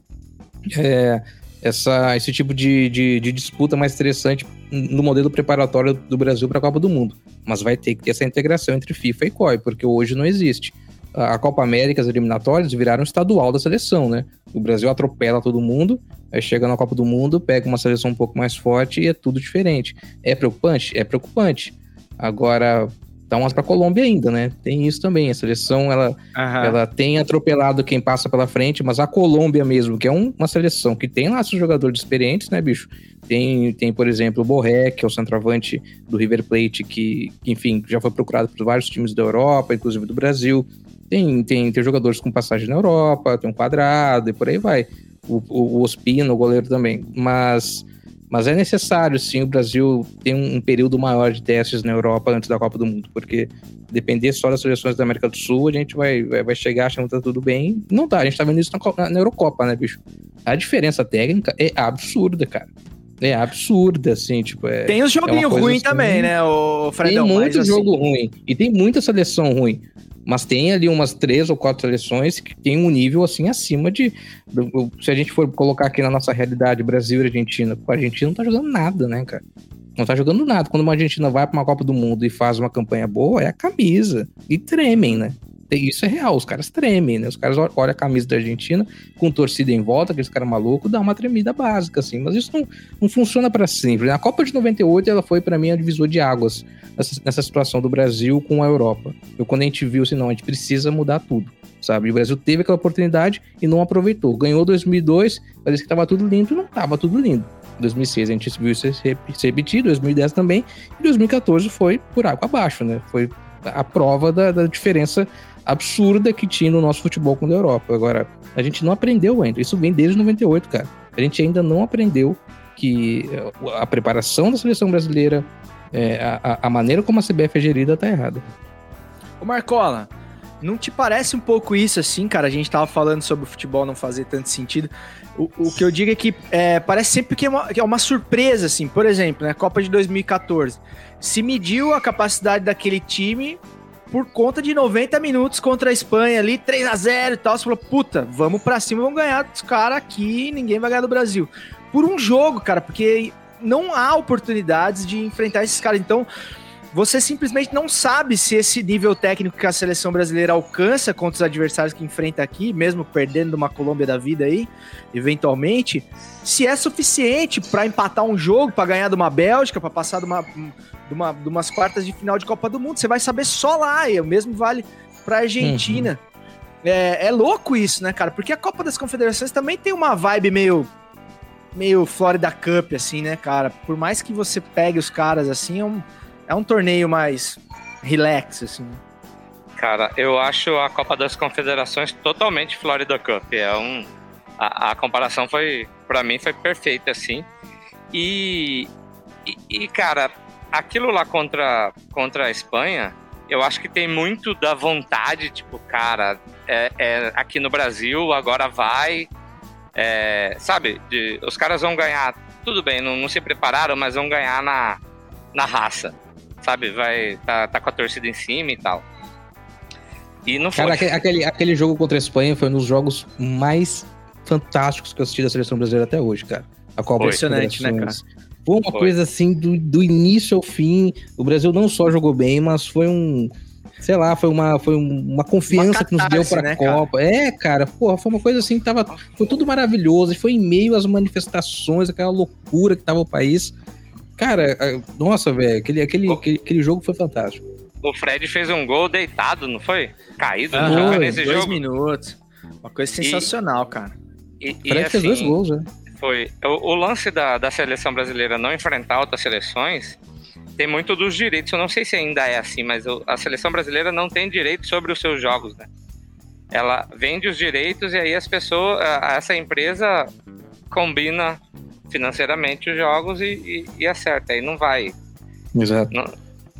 é, essa esse tipo de, de, de disputa mais interessante no modelo preparatório do Brasil para a Copa do Mundo. Mas vai ter que ter essa integração entre FIFA e COI, porque hoje não existe. A Copa América, as eliminatórias, viraram estadual da seleção, né? O Brasil atropela todo mundo, aí chega na Copa do Mundo, pega uma seleção um pouco mais forte e é tudo diferente. É preocupante? É preocupante. Agora, Tá umas pra Colômbia ainda, né? Tem isso também. A seleção, ela,
Aham.
ela tem atropelado quem passa pela frente, mas a Colômbia mesmo, que é um- uma seleção que tem lá seus jogadores experientes, né, bicho? Tem, tem por exemplo, o Borré, que é o centroavante do River Plate, que, que, enfim, já foi procurado por vários times da Europa, inclusive do Brasil. Tem, tem, tem jogadores com passagem na Europa, tem um quadrado e por aí vai. O, o, o Ospina, o goleiro também. Mas, mas é necessário, sim, o Brasil ter um, um período maior de testes na Europa antes da Copa do Mundo, porque depender só das seleções da América do Sul, a gente vai, vai, vai chegar achando que tá tudo bem. Não tá, a gente tá vendo isso na, na- Eurocopa, né, bicho? A diferença técnica é absurda, cara. É absurda, assim, tipo, é...
Tem os
é
joguinhos
coisa
ruins
assim-
também, né, o Fredão?
tem muito
assim,
jogo ruim. E tem muita seleção ruim. Mas tem ali umas três ou quatro seleções que tem um nível assim acima de. se a gente for colocar aqui na nossa realidade, Brasil e Argentina, a Argentina não tá jogando nada, né, cara? Não tá jogando nada. Quando uma Argentina vai pra uma Copa do Mundo e faz uma campanha boa, é a camisa. E tremem, né? Isso é real, os caras tremem, né? Os caras ol- olham a camisa da Argentina com torcida em volta, aqueles caras malucos, dá uma tremida básica, assim. Mas isso não, não funciona pra sempre. A Copa de 98, ela foi pra mim a divisor de águas nessa, nessa situação do Brasil com a Europa. Eu, quando a gente viu assim, não, a gente precisa mudar tudo, sabe? E o Brasil teve aquela oportunidade e não aproveitou. Ganhou 2002, parece que tava tudo lindo, não tava tudo lindo. 2006 a gente viu isso se repetir, 2010 também, e 2014 foi por água abaixo, né? Foi a prova da, da diferença absurda que tinha no nosso futebol com o da Europa. Agora, a gente não aprendeu ainda. Isso vem desde 98, cara. A gente ainda não aprendeu que eh, a preparação da seleção brasileira, é, a, a- a maneira como a CBF é gerida tá errada.
Ô Marcola, não te parece um pouco isso assim, cara? A gente tava falando sobre o futebol não fazer tanto sentido. O, o que eu digo é que é, parece sempre que é, uma, que é uma surpresa, assim. Por exemplo, na Copa de 2014, se mediu a capacidade daquele time por conta de 90 minutos contra a Espanha ali, 3 a 0 e tal. Você falou, puta, vamos pra cima, vamos ganhar dos caras aqui, ninguém vai ganhar do Brasil. Por um jogo, cara, porque não há oportunidades de enfrentar esses caras. Então, você simplesmente não sabe se esse nível técnico que a seleção brasileira alcança contra os adversários que enfrenta aqui, mesmo perdendo de uma Colômbia da vida aí, eventualmente, se é suficiente para empatar um jogo, para ganhar de uma Bélgica, para passar de, uma, de, uma, de umas quartas de final de Copa do Mundo. Você vai saber só lá, e o mesmo vale para Argentina. É, é louco isso, né, cara? Porque a Copa das Confederações também tem uma vibe meio meio Florida Cup, assim, né, cara? Por mais que você pegue os caras assim, é um, é um torneio mais relax, assim.
Cara, eu acho a Copa das Confederações totalmente Florida Cup. É um. A, a comparação foi, pra mim, foi perfeita, assim. E, e, e, cara, aquilo lá contra, contra a Espanha, eu acho que tem muito da vontade, tipo, cara, é, é aqui no Brasil, agora vai. é, sabe, de- os caras vão ganhar, tudo bem, não, não se prepararam, mas vão ganhar na, na raça. Sabe, vai. Tá, tá com a torcida em cima e tal. E não foi.
Cara, aque- aquele, aquele jogo contra a Espanha foi um dos jogos mais fantásticos que eu assisti da seleção brasileira até hoje, cara. A Copa
Impressionante, né,
Confederações. Foi uma
Foi.
coisa assim, do, do início ao fim. O Brasil não só jogou bem, mas foi um. Sei lá, foi uma, foi um- uma confiança
Uma
que nos deu
catarse,
pra
né, cara?
Copa. É, cara, porra, foi uma coisa assim que tava. Foi tudo maravilhoso. E foi em meio às manifestações, aquela loucura que tava o país. Cara, nossa, velho, aquele, aquele, aquele, aquele jogo foi fantástico.
O Fred fez um gol deitado, não foi? Caído no jogo
Foi,
nesse
dois
jogo.
minutos. Uma coisa sensacional, cara.
E, e,
Fred fez dois
assim,
gols, né?
Foi. O, o lance da, da seleção brasileira não enfrentar outras seleções tem muito dos direitos. Eu não sei se ainda é assim, mas o- a seleção brasileira não tem direito sobre os seus jogos, né? Ela vende os direitos e aí as pessoas, essa empresa combina financeiramente os jogos e, e, e acerta. Aí não vai,
Exato.
não,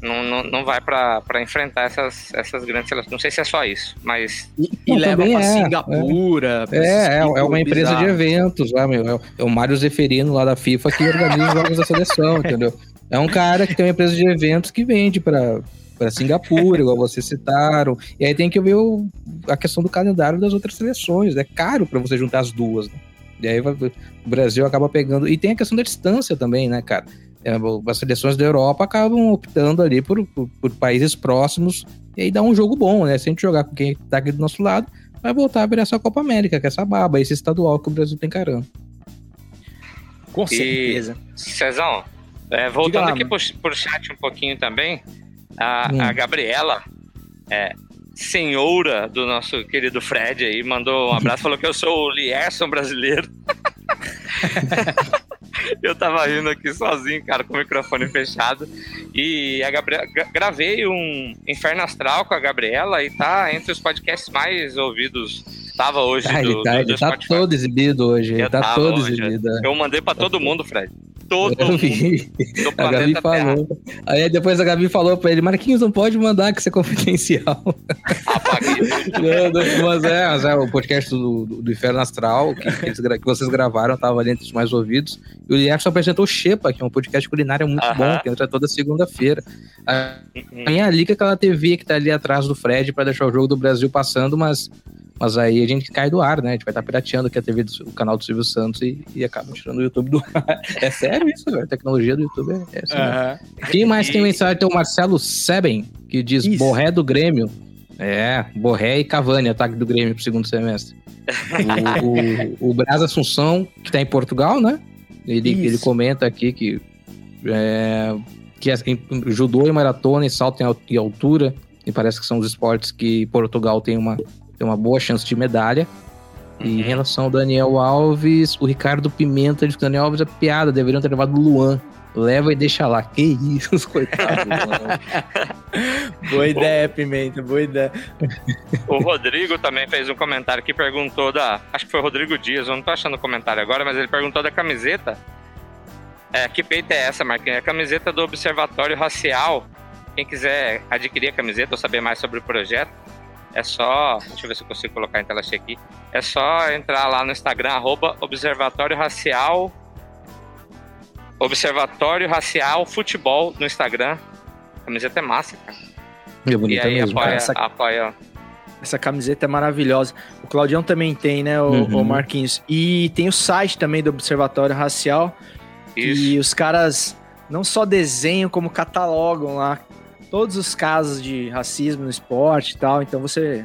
não, não, não vai para enfrentar essas, essas grandes seleções. Não sei se é só isso, mas
E
Não,
leva pra
é,
Singapura.
É, é, é uma empresa de eventos lá, meu. É o- É o Mário Zeferino lá da FIFA que organiza os jogos da seleção, entendeu? É um cara que tem uma empresa de eventos que vende pra, pra Singapura, igual vocês citaram. E aí tem que ver o- a questão do calendário das outras seleções. É caro pra você juntar as duas, né? E aí vai- o Brasil acaba pegando. E tem a questão da distância também, né, cara? É, as seleções da Europa acabam optando ali por, por, por países próximos. E aí dá um jogo bom, né? Se a gente jogar com quem tá aqui do nosso lado, vai voltar a virar essa Copa América, que é essa baba, esse estadual que o Brasil tem caramba.
Com
E-
certeza.
Cezão, é, voltando
lá,
aqui pro, pro chat um pouquinho também, A,
Hum.
a Gabriela, é, senhora do nosso querido Fred aí, mandou um abraço, falou que eu sou o Lierson brasileiro. eu tava rindo aqui sozinho, cara, com o microfone fechado. E a Gabriela, gra- gravei um Inferno Astral com a Gabriela e tá entre os podcasts mais ouvidos. Tava hoje
Ah,
do,
ele tá,
do-
ele
do
tá
Spotify.
todo exibido hoje. Ele
Eu
tá todo
hoje,
exibido. é.
Eu mandei pra todo mundo, Fred. Todo
Eu vi. A Gabi
Terra.
falou. Aí depois a Gabi falou pra ele, Marquinhos, não pode mandar que isso é confidencial. Não, não, mas, é, mas é o podcast do, do, Inferno Astral, que, que eles que vocês gravaram, tava ali entre os mais ouvidos. E o Lierson apresentou o Xepa, que é um podcast culinário muito
Aham.
bom, que entra toda segunda-feira. A
Uhum.
minha liga é aquela TV que tá ali atrás do Fred pra deixar o jogo do Brasil passando, mas, mas aí a gente cai do ar, né? A gente vai estar pirateando aqui a TV, do, o canal do Silvio Santos e, e acaba tirando o YouTube do ar. É sério isso, velho? A tecnologia do YouTube é, é assim.
Aham.
Quem mais tem mensagem? Tem o Marcelo Seben, que diz
Isso.
Borré do Grêmio. É, Borré e Cavani, ataque do Grêmio pro segundo semestre. O, o, o Braz Assunção, que tá em Portugal, né? Ele,
Isso.
ele comenta aqui que, é, que assim, judô e maratona e salto em al- em altura, e parece que são os esportes que Portugal tem uma, tem uma boa chance de medalha. E em
Uhum.
relação ao Daniel Alves, o Ricardo Pimenta diz que o Daniel Alves é piada, deveriam ter levado o Luan. Leva e deixa lá. Que isso, coitado. do Luan.
Boa ideia, Pimenta, boa ideia.
O Rodrigo também fez um comentário que perguntou da. Acho que foi o Rodrigo Dias, eu não tô achando o comentário agora, mas ele perguntou da camiseta. É, que peita é essa, Marquinhos? É a camiseta do Observatório Racial. Quem quiser adquirir a camiseta ou saber mais sobre o projeto, é só. Deixa eu ver se eu consigo colocar em tela cheia aqui. É só entrar lá no Instagram, arroba Observatório Racial. Observatório Racial Futebol no Instagram. A camiseta é massa, cara.
É
E
bonita
aí
mesmo.
apoia,
Essa-
apoia
Essa camiseta é maravilhosa. O Claudião também tem, né, o,
Uhum.
o Marquinhos? E tem o site também do Observatório Racial.
isso.
E os caras não só desenham, como catalogam lá todos os casos de racismo no esporte e tal. Então você,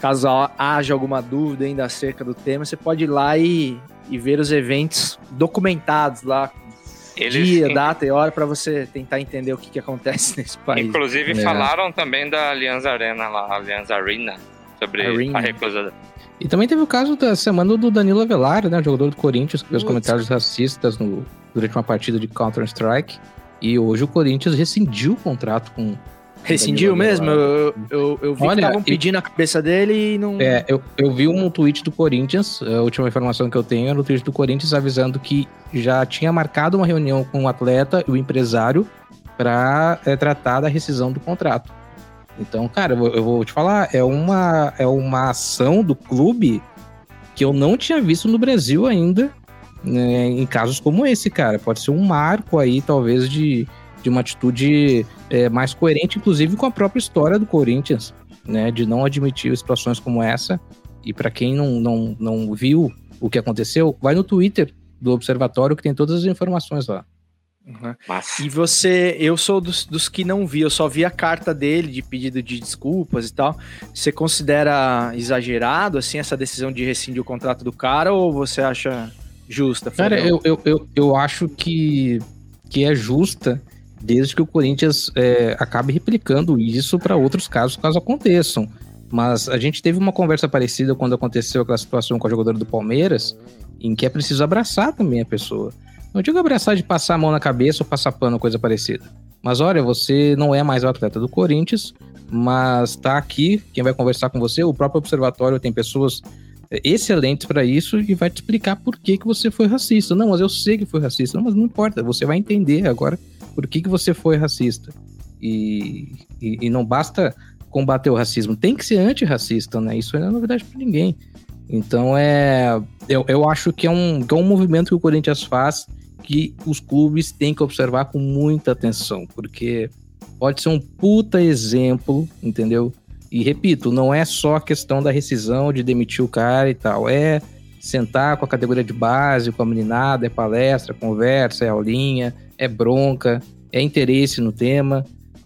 caso ha- haja alguma dúvida ainda acerca do tema, você pode ir lá e, e ver os eventos documentados lá,
Eles,
dia, data e hora, para você tentar entender o que, que acontece nesse país.
Inclusive
É.
falaram também da Aliança Arena lá, Aliança Arena, sobre
Arena.
a recusa.
E também teve o caso da semana do Danilo Avelar, né? Jogador do Corinthians, que fez
Putz.
comentários racistas no- durante uma partida de Counter-Strike. E hoje o Corinthians rescindiu o contrato com.
Rescindiu mesmo? Eu, eu, eu vi
Olha,
que estavam
eu-
pedindo a cabeça dele e não.
É, eu, eu vi um tweet do Corinthians, a última informação que eu tenho era o tweet do Corinthians avisando que já tinha marcado uma reunião com o atleta e o empresário para tratar da rescisão do contrato. Então, cara, eu, vou- eu vou te falar, é uma, é uma ação do clube que eu não tinha visto no Brasil ainda, né, em casos como esse, cara. Pode ser um marco aí, talvez, de, de uma atitude é, mais coerente, inclusive com a própria história do Corinthians né, de não admitir situações como essa. E para quem não, não, não viu o que aconteceu, vai no Twitter do Observatório que tem todas as informações lá.
Uhum.
Mas
E você, eu sou dos, dos que não vi, eu só vi a carta dele de pedido de desculpas e tal. Você considera exagerado, assim, essa decisão de rescindir o contrato do cara ou você acha justa?
Cara, eu, eu, eu, eu acho que, que é justa desde que o Corinthians é, acabe replicando isso para outros casos, caso aconteçam. Mas a gente teve uma conversa parecida quando aconteceu aquela situação com a jogadora do Palmeiras, em que é preciso abraçar também a pessoa. Não digo abraçar de passar a mão na cabeça ou passar pano, coisa parecida. Mas olha, você não é mais o atleta do Corinthians, mas tá aqui, quem vai conversar com você, o próprio observatório tem pessoas excelentes para isso e vai te explicar por que, que você foi racista. Não, mas eu sei que foi racista. Não, mas não importa, você vai entender agora por que, que você foi racista. E, e, e não basta combater o racismo, tem que ser antirracista, né? Isso não é novidade para ninguém. Então é. Eu, eu acho que é, um, que é um movimento que o Corinthians faz que os clubes têm que observar com muita atenção, porque pode ser um puta exemplo, entendeu? E repito, não é só a questão da rescisão, de demitir o cara e tal. É sentar com a categoria de base, com a meninada, é palestra, conversa, é aulinha, é bronca, é interesse no tema.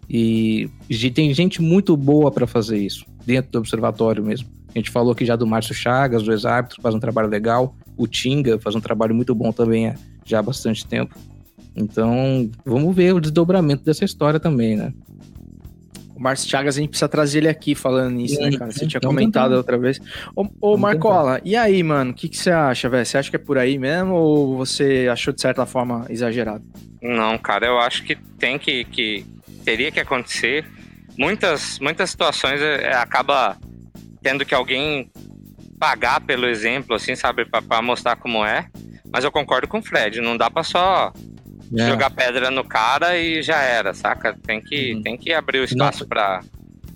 E tem gente muito boa para fazer isso, dentro do observatório mesmo. A gente falou aqui já do Márcio Chagas, do ex-árbitro, faz um trabalho legal. O Tinga faz um trabalho muito bom também já há bastante tempo. Então, vamos ver o desdobramento dessa história também, né?
O Márcio Chagas, a gente precisa trazer ele aqui falando nisso, né, cara? Você tinha comentado
tentar.
outra vez. Ô, ô Marcola, e aí, mano? O que, que você acha, velho? Você acha que é por aí mesmo ou você achou de certa forma exagerado?
Não, cara, eu acho que tem que. que teria que acontecer. Muitas, muitas situações é, é, acaba tendo que alguém pagar pelo exemplo, assim, sabe, pra, pra mostrar como é. Mas eu concordo com o Fred, não dá pra só
É.
jogar pedra no cara e já era, saca? Tem que,
Uhum.
tem que abrir o espaço pra.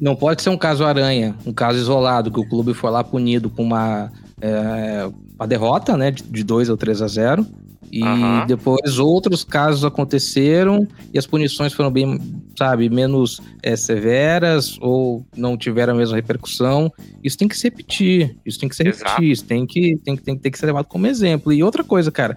Não pode ser um caso aranha, um caso isolado, que o clube foi lá punido com uma, é, uma derrota, né, de de 2 ou 3 a 0. E
Aham.
depois outros casos aconteceram e as punições foram bem, sabe, menos é, severas ou não tiveram a mesma repercussão. Isso tem que se repetir, isso tem que se
Exato.
repetir, isso tem que, tem, que, tem, que- tem que ser levado como exemplo. E outra coisa, cara,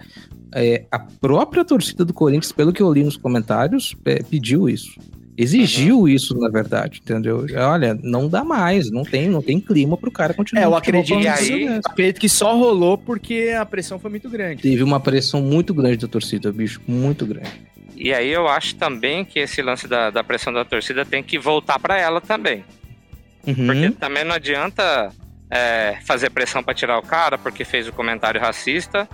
é, a própria torcida do Corinthians, pelo que eu li nos comentários, é, pediu isso. Exigiu
Uhum.
isso, na verdade, entendeu? Olha, não dá mais, não tem, não tem clima pro cara continuar.
É, eu acredito,
aí-
acredito que só rolou porque a pressão foi muito grande.
Teve uma pressão muito grande da torcida, bicho, muito grande.
E aí eu acho também que esse lance da, da pressão da torcida tem que voltar pra ela também.
Uhum.
Porque também não adianta é, fazer pressão pra tirar o cara porque fez o comentário racista.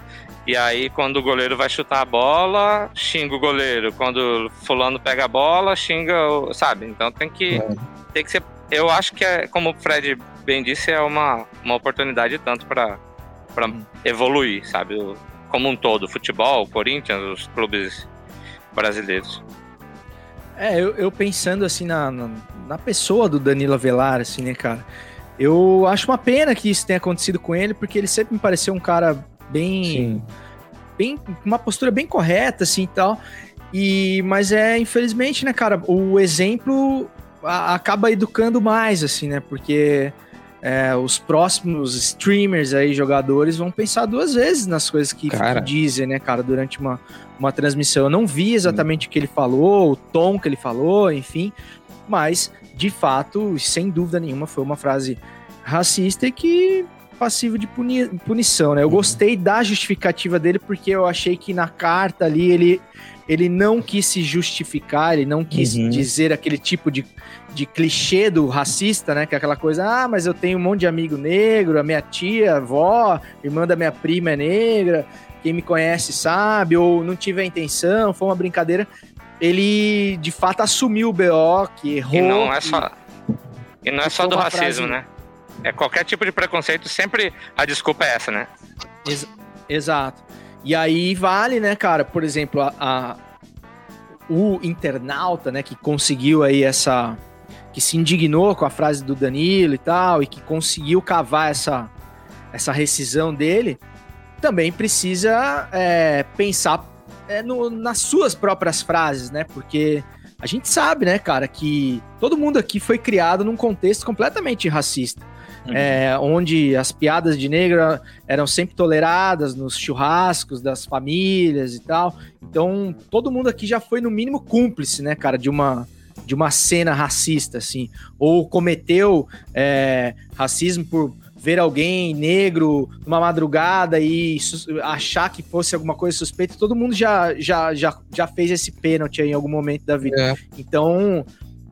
E aí, quando o goleiro vai chutar a bola, xinga o goleiro. Quando fulano pega a bola, xinga o. Sabe? Então tem que,
É.
tem que ser. Eu acho que, é, como o Fred bem disse, é uma, uma oportunidade tanto pra, pra evoluir, sabe? O- Como um todo, o futebol, o Corinthians, os clubes brasileiros.
É, eu, eu pensando assim na, na, na pessoa do Danilo Avelar, assim, né, cara? Eu acho uma pena que isso tenha acontecido com ele, porque ele sempre me pareceu um cara bem.
Sim.
bem uma postura bem correta, assim e tal. E, mas é, infelizmente, né, cara, o exemplo a- acaba educando mais, assim, né? Porque é, os próximos streamers aí, jogadores, vão pensar duas vezes nas coisas que, que dizem, né, cara, durante uma, uma transmissão. Eu não vi exatamente o que ele falou, o tom que ele falou, enfim, mas, de fato, sem dúvida nenhuma, foi uma frase racista e que passivo de puni- punição, né? Eu gostei da justificativa dele porque eu achei que na carta ali ele, ele não quis se justificar, ele não quis
Uhum.
dizer aquele tipo de, de clichê do racista, né? Que é aquela coisa, ah, mas eu tenho um monte de amigo negro, a minha tia, a avó, irmã da minha prima é negra, quem me conhece sabe, ou não tive a intenção, foi uma brincadeira. Ele de fato assumiu o BO, que errou.
E não é só, e não é só do racismo,
frase-
né? É qualquer tipo de preconceito, sempre a desculpa é essa, né?
Ex- exato. E aí vale, né, cara, por exemplo, a, a- o internauta, né, que conseguiu aí essa. que se indignou com a frase do Danilo e tal, e que conseguiu cavar essa, essa rescisão dele, também precisa é, pensar é, no- nas suas próprias frases, né? Porque a gente sabe, né, cara, que todo mundo aqui foi criado num contexto completamente racista. É, onde as piadas de negro eram sempre toleradas nos churrascos das famílias e tal. Então, todo mundo aqui já foi no mínimo cúmplice, né, cara, de uma de uma cena racista, assim, ou cometeu é, racismo por ver alguém negro numa madrugada e achar que fosse alguma coisa suspeita. Todo mundo já já, já, já fez esse pênalti aí em algum momento da vida.
É.
Então,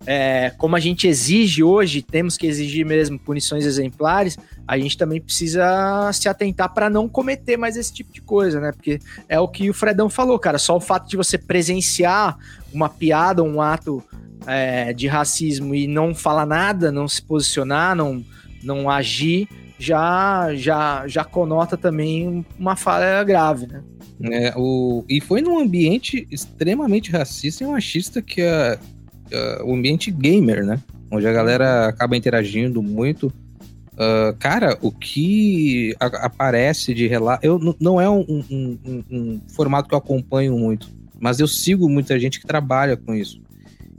é, como a gente exige hoje, temos que exigir mesmo punições exemplares, a gente também precisa se atentar para não cometer mais esse tipo de coisa, né? Porque é o que o Fredão falou, cara. Só o fato de você presenciar uma piada, um ato é, de racismo e não falar nada, não se posicionar, não, não agir, já, já, já conota também uma falha grave, né?
É, o, e foi num ambiente extremamente racista e machista que é, é o ambiente gamer, né? Onde a galera acaba interagindo muito. Ah, cara, o que a- aparece de relato. Eu, não é um, um- um- um formato que eu acompanho muito, mas eu sigo muita gente que trabalha com isso.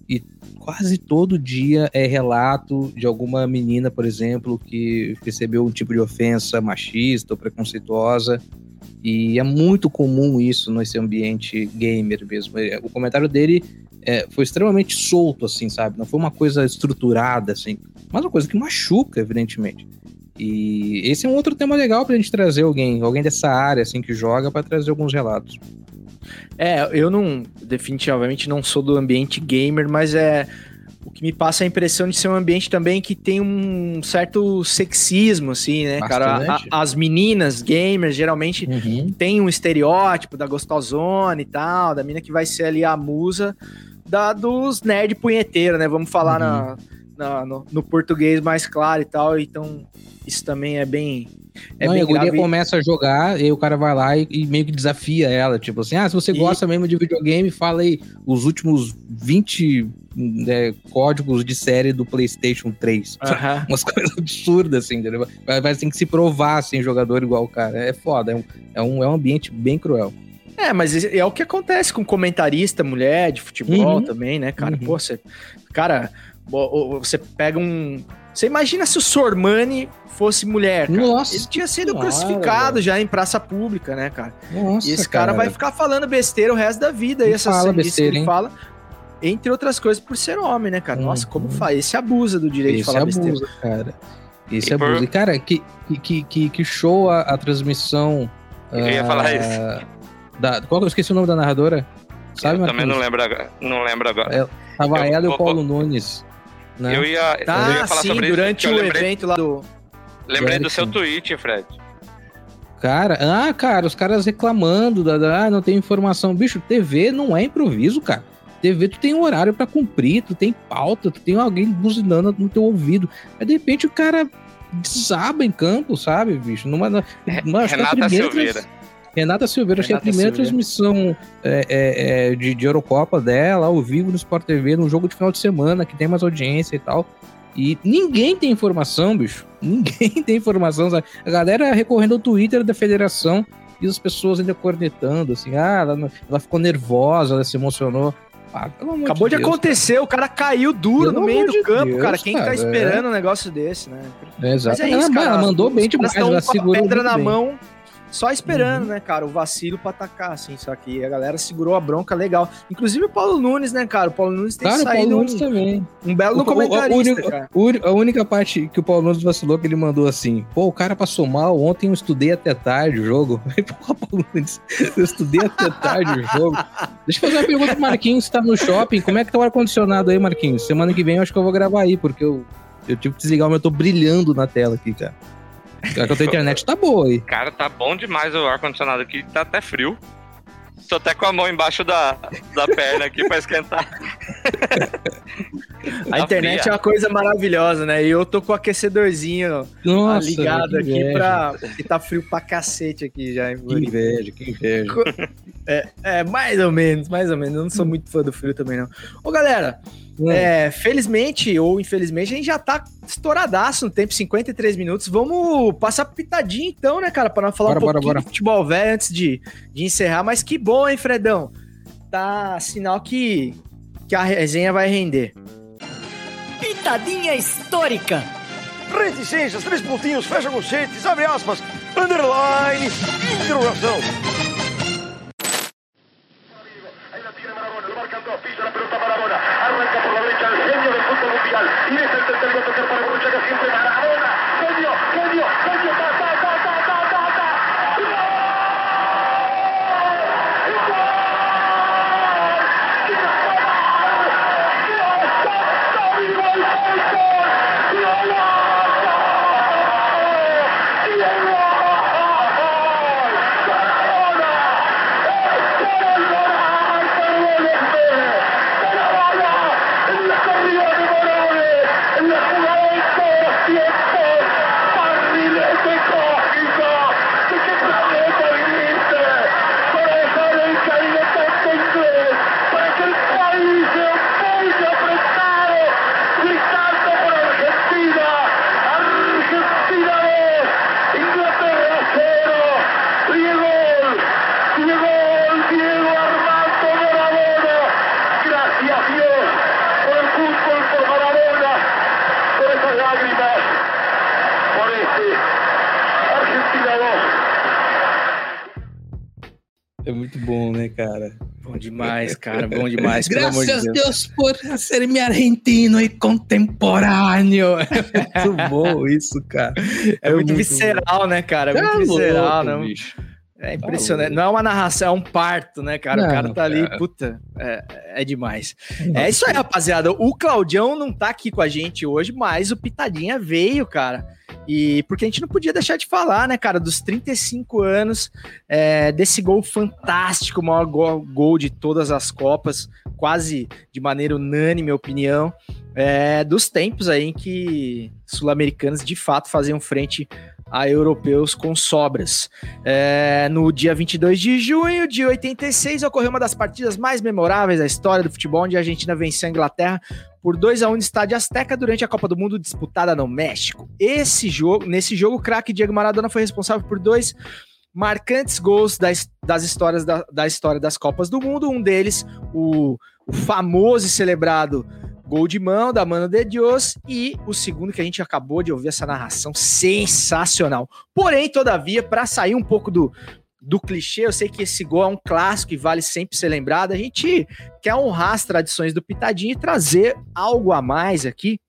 E quase todo dia é relato de alguma menina, por exemplo, que recebeu um tipo de ofensa machista ou preconceituosa. E é muito comum isso nesse ambiente gamer mesmo. É, O comentário dele é, foi extremamente solto, assim, sabe? Não foi uma coisa estruturada, assim. Mas uma coisa que machuca, evidentemente. E esse é um outro tema legal pra gente trazer alguém, alguém dessa área, assim, que joga, pra trazer alguns relatos.
É, eu não, definitivamente não sou do ambiente gamer, mas é o que me passa a impressão de ser um ambiente também que tem um certo sexismo, assim, né, cara? A-
Bastante.
as meninas gamers geralmente
Uhum.
tem um estereótipo da gostosona e tal, da mina que vai ser ali a musa da, dos nerd punheteiro, né? Vamos falar
Uhum.
na, na- no, no português mais claro e tal. Então, isso também é bem. É
não,
bem
a guria
grave.
começa a jogar, e o cara vai lá e, e meio que desafia ela. Tipo assim, ah, se você
E-
gosta mesmo de videogame, fala aí os últimos 20 né, códigos de série do PlayStation 3.
Aham.
Umas coisas absurdas, assim, entendeu? Vai, vai ter que se provar, assim, jogador igual o cara. É foda, é um, é um, é um ambiente bem cruel.
É, mas é o que acontece com comentarista mulher de futebol
Uhum.
também, né, cara?
Uhum.
Pô, você. Cara, você pega um. Você imagina se o Sormani fosse mulher, cara.
Nossa
Ele tinha sido crucificado já em praça pública, né, cara?
Nossa,
E esse cara, vai ficar falando besteira o resto da vida. E essa
fala besteira,
que ele
hein?
fala, entre outras coisas, por ser homem, né, cara? Nossa,
Uhum.
como faz? Esse abusa do direito de
Esse
falar besteira.
abuso, cara. Esse
E por-
abuso. E, cara, que, que, que, que show a, a transmissão.
Eu ia
ah,
falar isso.
Da, qual que eu esqueci o nome da narradora? Sabe,
eu também não lembro agora. Não lembro agora.
É, Tava
Eu
ela e o
vou-
Paulo Nunes. Né?
Eu ia, eu
Tá,
ia falar
sim,
sobre
durante
isso.
o
lembrei,
evento lá do.
lembrei do seu tweet, Fred.
Cara, ah, cara, os caras reclamando, da, da- ah, não tem informação. Bicho, TV não é improviso, cara. TV tu tem um horário pra cumprir, tu tem pauta, tu tem alguém buzinando no teu ouvido. Aí de repente o cara desaba em campo, sabe, bicho? Numa, que é
Renata Silveira.
trans- Renata Silveira, acho que é a primeira
Silveira.
transmissão é, é, é, de, de Eurocopa dela, ao vivo no Sport TV, num jogo de final de semana, que tem mais audiência e tal. E ninguém tem informação, bicho. Ninguém tem informação. Sabe? A galera recorrendo ao Twitter da federação e as pessoas ainda cornetando, assim, ah, ela, ela ficou nervosa, ela se emocionou. Ah,
Acabou de
Deus,
acontecer, o cara caiu duro
Pelo
no meio do
de
campo,
Deus,
cara. Quem que tá
cara,
esperando um negócio desse, né?
cara. É, exato.
É
ela,
isso, cara.
ela mandou bem demais, ela segurou
pedra na
bem.
mão, só esperando, né, cara, o vacilo pra atacar, assim, só que a galera segurou a bronca legal. Inclusive o Paulo Nunes, né, cara? O Paulo Nunes tem
Cara, o Paulo
saído
Nunes
um,
também.
um belo
O-
comentarista,
o
cara.
o uni- a única parte que o Paulo Nunes vacilou que ele mandou assim: pô, o cara passou mal, ontem eu estudei até tarde o jogo. Pô, Paulo Nunes, eu estudei até tarde o jogo. Deixa eu fazer uma pergunta pro Marquinhos, tá no shopping, como é que tá o ar-condicionado aí, Marquinhos? Semana que vem eu acho que eu vou gravar aí, porque eu, eu tive que desligar o meu, eu tô brilhando na tela aqui, cara. Cara, que a tua internet tá boa aí.
Cara, tá bom demais o ar-condicionado aqui, tá até frio. Tô até com a mão embaixo da, da perna aqui pra esquentar.
A
Tá
internet
fria.
é uma coisa maravilhosa, né? E eu tô com o aquecedorzinho
Nossa,
ligado aqui pra. que tá frio pra cacete aqui já.
Que inveja, que inveja.
É, mais ou menos, mais ou menos. Eu não sou muito fã do frio também, não. Ô, galera. É, felizmente ou infelizmente, a gente já tá estouradaço no tempo, 53 minutos. Vamos passar pro pitadinho então, né, cara? Pra nós falar
Bora,
um
bora,
pouquinho
bora.
de futebol velho antes de, de encerrar. Mas que bom, hein, Fredão? Tá sinal que, que a resenha vai render.
Pitadinha histórica.
Reticências, três pontinhos, fecha conchetes, abre aspas, underline, interrogação.
arranca por la derecha el
genio
del fútbol mundial. Y es el tercer a tocar para Borruchaga siempre para
demais, cara. Bom demais, pelo amor de
Graças a
Deus.
Deus por ser-me argentino e contemporâneo. É muito bom isso, cara.
É, muito
bom.
visceral, né, cara? É
Tá
muito visceral,
louco, bicho.
É impressionante. Não é uma narração, é um parto, né, cara?
Não,
o cara tá ali,
cara.
puta, é, é demais. É isso aí, rapaziada. O Claudião não tá aqui com a gente hoje, mas o Pitadinha veio, cara. E porque a gente não podia deixar de falar, né, cara, dos 35 anos, é, desse gol fantástico, o maior gol, gol de todas as Copas, quase de maneira unânime, opinião, é, dos tempos aí em que sul-americanos de fato faziam frente a europeus com sobras. É, no dia 22 de junho de 86, ocorreu uma das partidas mais memoráveis da história do futebol, onde a Argentina venceu a Inglaterra por 2 a 1 no Estádio Azteca durante a Copa do Mundo disputada no México. Esse jogo, nesse jogo, o craque Diego Maradona foi responsável por dois marcantes gols das, das histórias da, da história das Copas do Mundo. Um deles, o, o famoso e celebrado gol de mão da Mano de Dios e o segundo que a gente acabou de ouvir essa narração sensacional. Porém, todavia, para sair um pouco do, do clichê, eu sei que esse gol é um clássico e vale sempre ser lembrado. A gente quer honrar as tradições do Pitadinho e trazer algo a mais aqui.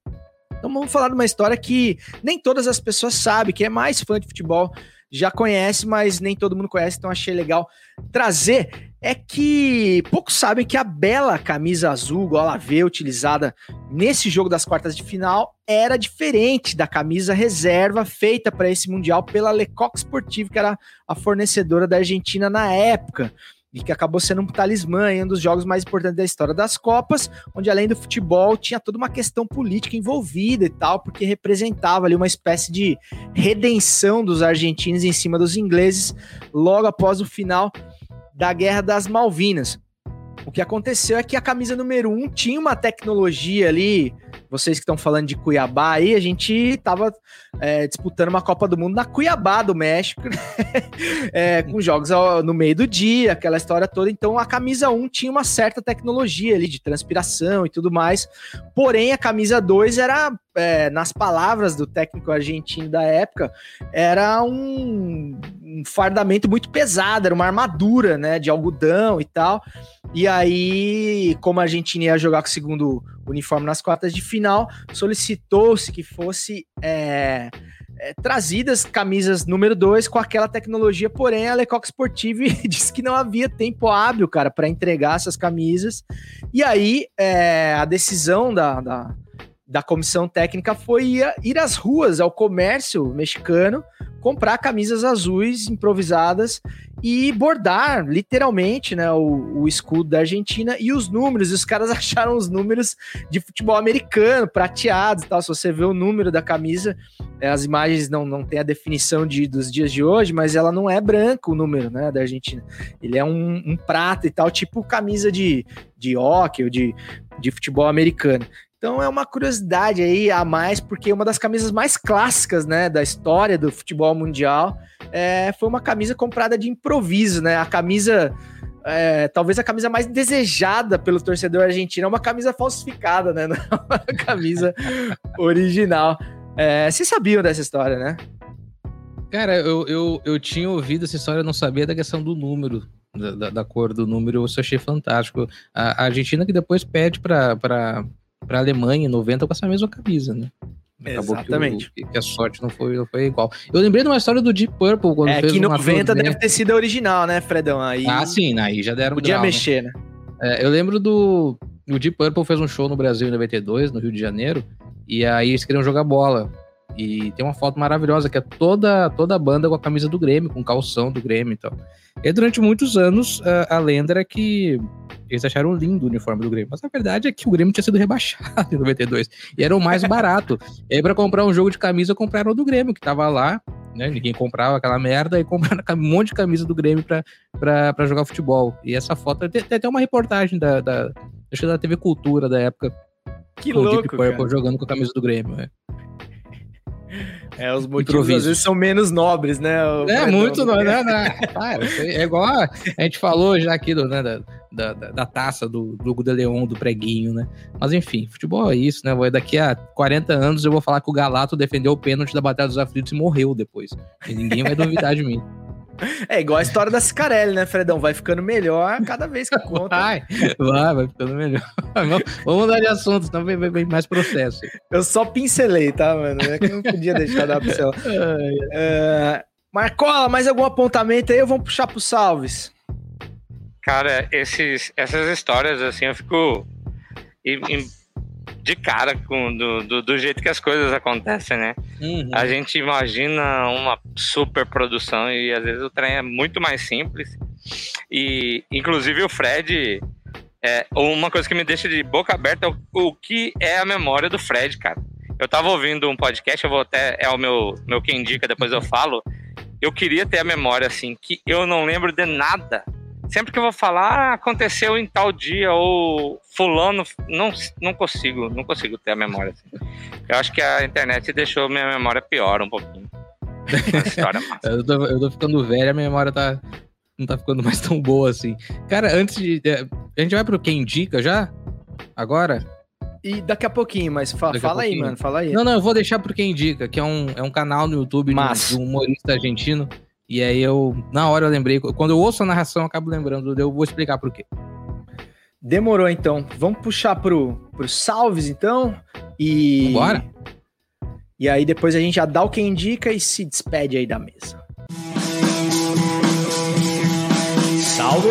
Então vamos falar de uma história que nem todas as pessoas sabem, que é mais fã de futebol já conhece, mas nem todo mundo conhece, então achei legal trazer. É que poucos sabem que a bela camisa azul, gola V, utilizada nesse jogo das quartas de final, era diferente da camisa reserva feita para esse Mundial pela Lecoq Sportive, que era a fornecedora da Argentina na época e que acabou sendo um talismã em um dos jogos mais importantes da história das Copas, onde além do futebol tinha toda uma questão política envolvida e tal, porque representava ali uma espécie de redenção dos argentinos em cima dos ingleses logo após o final da Guerra das Malvinas. O que aconteceu é que a camisa número 1 um tinha uma tecnologia ali. Vocês que estão falando de Cuiabá aí, a gente estava é, disputando uma Copa do Mundo na Cuiabá do México, né? é, com jogos ao- no meio do dia, aquela história toda. Então a camisa 1 tinha uma certa tecnologia ali de transpiração e tudo mais. Porém, a camisa 2 era, é, nas palavras do técnico argentino da época, era um, um fardamento muito pesado, era uma armadura, né, de algodão e tal. E aí, como a Argentina ia jogar com o segundo uniforme nas quartas de final, solicitou-se que fosse é, é, trazidas camisas número 2 com aquela tecnologia, porém a Lecoq Sportive disse que não havia tempo hábil, cara, para entregar essas camisas. E aí, é, a decisão da, da, da comissão técnica foi ir, às ruas, ao comércio mexicano, comprar camisas azuis improvisadas e bordar, literalmente, né, o, o escudo da Argentina e os números. E os caras acharam os números de futebol americano, prateados e tal. Se você vê o número da camisa, é, as imagens não, não tem a definição de, dos dias de hoje, mas ela não é branco o número, né, da Argentina. Ele é um, um prata e tal, tipo camisa de, de hockey ou de, de futebol americano. Então é uma curiosidade aí a mais, porque uma das camisas mais clássicas, né, da história do futebol mundial é, foi uma camisa comprada de improviso, né? A camisa, é, talvez a camisa mais desejada pelo torcedor argentino é uma camisa falsificada, né? Não é uma camisa original. É, vocês sabiam dessa história, né?
Cara, eu, eu, eu tinha ouvido essa história, eu não sabia da questão do número, da, da, da cor do número, eu achei fantástico. A, a Argentina que depois pede pra, pra Alemanha em 90 com essa mesma camisa, né? Acabou
Exatamente.
Que, o- que a sorte não foi, não foi igual. Eu lembrei de uma história do Deep Purple, quando
É
fez
que
uma
90
turnê.
deve ter sido a original, né, Fredão? Aí
Ah, sim, aí já deram
podia
grau, né?
mexer, né?
É, eu lembro do. O Deep Purple fez um show no Brasil em 92, no Rio de Janeiro, e aí eles queriam jogar bola. E tem uma foto maravilhosa que é toda, toda a banda com a camisa do Grêmio, com calção do Grêmio e tal. E durante muitos anos, a, a lenda era que eles acharam lindo o uniforme do Grêmio. Mas a verdade é que o Grêmio tinha sido rebaixado em 92. E era o mais barato. e aí, pra comprar um jogo de camisa, compraram o do Grêmio, que tava lá, né? Ninguém comprava aquela merda, e compraram um monte de camisa do Grêmio pra, pra, pra jogar futebol. E essa foto tem, tem até uma reportagem da, da, acho que da TV Cultura da época.
Que
com o Deep
louco,
Purple
cara.
jogando com a camisa do Grêmio. É,
É, os motivos
Improviso.
às vezes são menos nobres, né? o
é muito. Para, isso aí é igual a, a gente falou já aqui do, né, da, da, da- taça do, do Hugo de Leon, do preguinho, né? Mas enfim, futebol é isso, né? Daqui a 40 anos eu vou falar que o Galato defendeu o pênalti da Batalha dos Aflitos e morreu depois. E ninguém vai duvidar de mim.
É igual a história da Cicarelli, né, Fredão? Vai ficando melhor cada vez que conta.
Vai, vai, vai ficando melhor. Vamos, vamos mudar de assunto, senão vem, vem- vem mais processo.
Eu só pincelei, tá, mano? É que eu não podia deixar de dar uma pincelada. É, Marcola, mais algum apontamento aí ou vamos puxar pro Salves?
Cara, esses, essas histórias, assim, eu fico de cara com do, do, do jeito que as coisas acontecem, né?
Uhum.
A gente imagina uma super produção e às vezes o trem é muito mais simples. E, inclusive, o Fred. É, uma coisa que me deixa de boca aberta é o, o que é a memória do Fred, cara. Eu tava ouvindo um podcast, eu vou até. É o meu, meu quem indica, depois eu falo. Eu queria ter a memória assim, que eu não lembro de nada. Sempre que eu vou falar, ah, aconteceu em tal dia, ou fulano, não, não consigo, não consigo ter a memória assim. Eu acho que a internet deixou minha memória pior um pouquinho. História massa.
Eu tô, eu tô ficando velho, a minha memória tá, não tá ficando mais tão boa assim. Cara, antes de. é, A gente vai pro Quem Indica já? Agora?
E daqui a pouquinho, mas fa-
Daqui
fala aí,
pouquinho.
mano, fala aí.
Não, não, eu vou deixar pro Quem Indica, que é um, é um canal no YouTube de um humorista argentino. E aí eu, na hora eu lembrei, quando eu ouço a narração, eu acabo lembrando, eu vou explicar por quê.
Demorou então. Vamos puxar pro, pro salves então. E.
Bora?
E aí depois a gente já dá o que indica e se despede aí da mesa. Salve!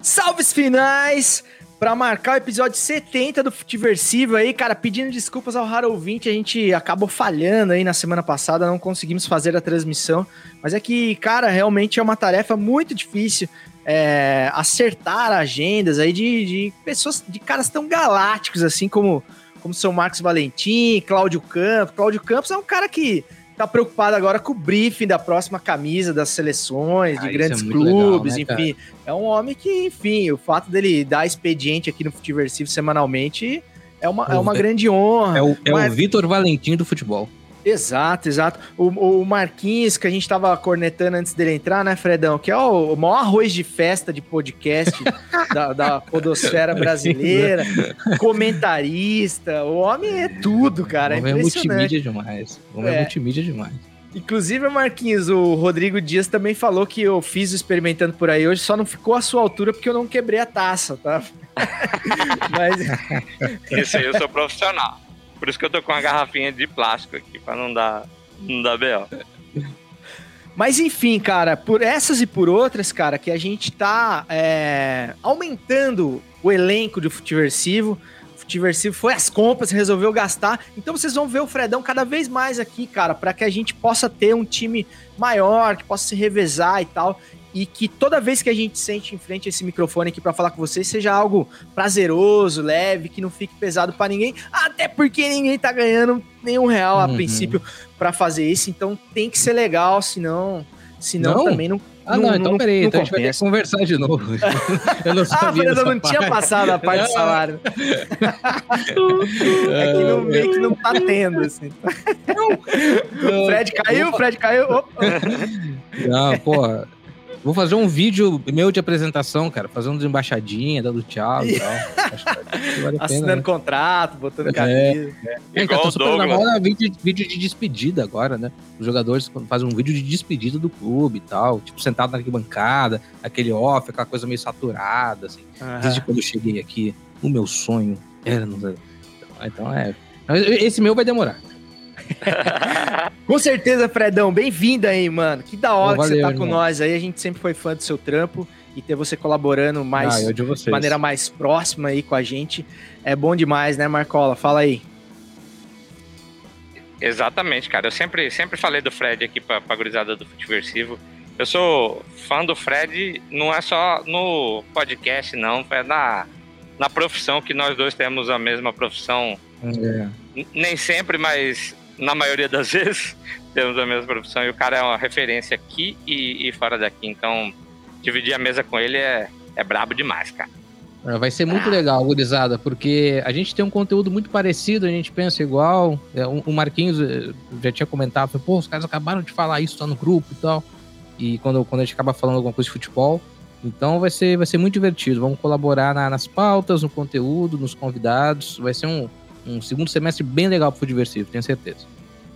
Salves finais! Pra marcar o episódio 70 do Futiversivo aí, cara, pedindo desculpas ao raro ouvinte, a gente acabou falhando aí na semana passada, não conseguimos fazer a transmissão, mas é que, cara, realmente é uma tarefa muito difícil é, acertar agendas aí de, de pessoas, de caras tão galácticos assim como, como São Marcos Valentim, Cláudio Campos. Cláudio Campos é um cara que tá preocupado agora com o briefing da próxima camisa das seleções, de
Ah, isso
grandes
é muito legal,
clubes,
né,
enfim. É um homem que, enfim, o fato dele dar expediente aqui no Futiversivo semanalmente é uma, é uma
É-
grande honra.
É o, é
Mas-
o Vitor Valentim do futebol.
Exato, exato. O, o Marquinhos, que a gente tava cornetando antes dele entrar, né, Fredão? Que é o, o maior arroz de festa de podcast da, da podosfera brasileira, comentarista. O homem é tudo, cara.
o
É
homem é
impressionante.
multimídia demais. O homem é,
É.
multimídia demais.
Inclusive, Marquinhos, o Rodrigo Dias também falou que eu fiz o experimentando por aí hoje, só não ficou à sua altura porque eu não quebrei a taça, tá? Mas
Isso aí eu sou profissional. Por isso que eu tô com uma garrafinha de plástico aqui, pra não dar, não dar B.O.
Mas enfim, cara, por essas e por outras, cara, que a gente tá é, aumentando o elenco do Futiversivo. O Futiversivo foi às compras, resolveu gastar. Então vocês vão ver o Fredão cada vez mais aqui, cara, para que a gente possa ter um time maior, que possa se revezar e tal. E que toda vez que a gente sente em frente a esse microfone aqui para falar com vocês, seja algo prazeroso, leve, que não fique pesado para ninguém. Até porque ninguém tá ganhando nenhum real a
Uhum.
princípio para fazer isso, então tem que ser legal, senão, senão
Não?
também não.
Ah, não, então peraí,
não
então a gente vai ter que
compensa.
conversar de novo. eu não
Ah,
sabia
Fernando,
dessa
não tinha
parte.
passado a parte do
Não.
salário. é que não, meio que não tá tendo, assim. O Fred caiu, Fred caiu. Opa.
Não, porra. Vou fazer um vídeo meu de apresentação, cara. Fazendo embaixadinha, dando tchau e tal. Vale a pena,
Assinando
né?
contrato, botando
É.
camisa.
É, cara, tô super na moda vídeo, vídeo de despedida agora, né? Os jogadores fazem um vídeo de despedida do clube e tal. Tipo, sentado na arquibancada, aquele off, aquela coisa meio saturada, assim. Desde quando eu cheguei aqui, o meu sonho era... Então é... Esse meu vai demorar.
Com certeza, Fredão, bem-vindo aí, mano. Que da hora
Pô,
que você
valeu,
tá com
irmão.
nós aí. A gente sempre foi fã do seu trampo e ter você colaborando mais
Ah, de vocês.
maneira mais próxima aí com a gente é bom demais, né, Marcola? Fala aí.
Exatamente, cara. Eu sempre, sempre falei do Fred aqui pra, pra gurizada do Futiversivo. Eu sou fã do Fred, não é só no podcast, não. É na, na profissão, que nós dois temos a mesma profissão.
É.
Nem sempre, mas na maioria das vezes temos a mesma profissão. E o cara é uma referência aqui e, e fora daqui. Então, dividir a mesa com ele é, é brabo demais, cara.
É, Vai ser muito legal, gurizada, porque a gente tem um conteúdo muito parecido, a gente pensa igual. É, o o Marquinhos eh, já tinha comentado, falou, pô, os caras acabaram de falar isso lá no grupo e tal. E quando, quando a gente acaba falando alguma coisa de futebol. Então vai ser, vai ser muito divertido. Vamos colaborar na- nas pautas, no conteúdo, nos convidados. Vai ser um, um segundo semestre bem legal pro Diversivo, tenho certeza.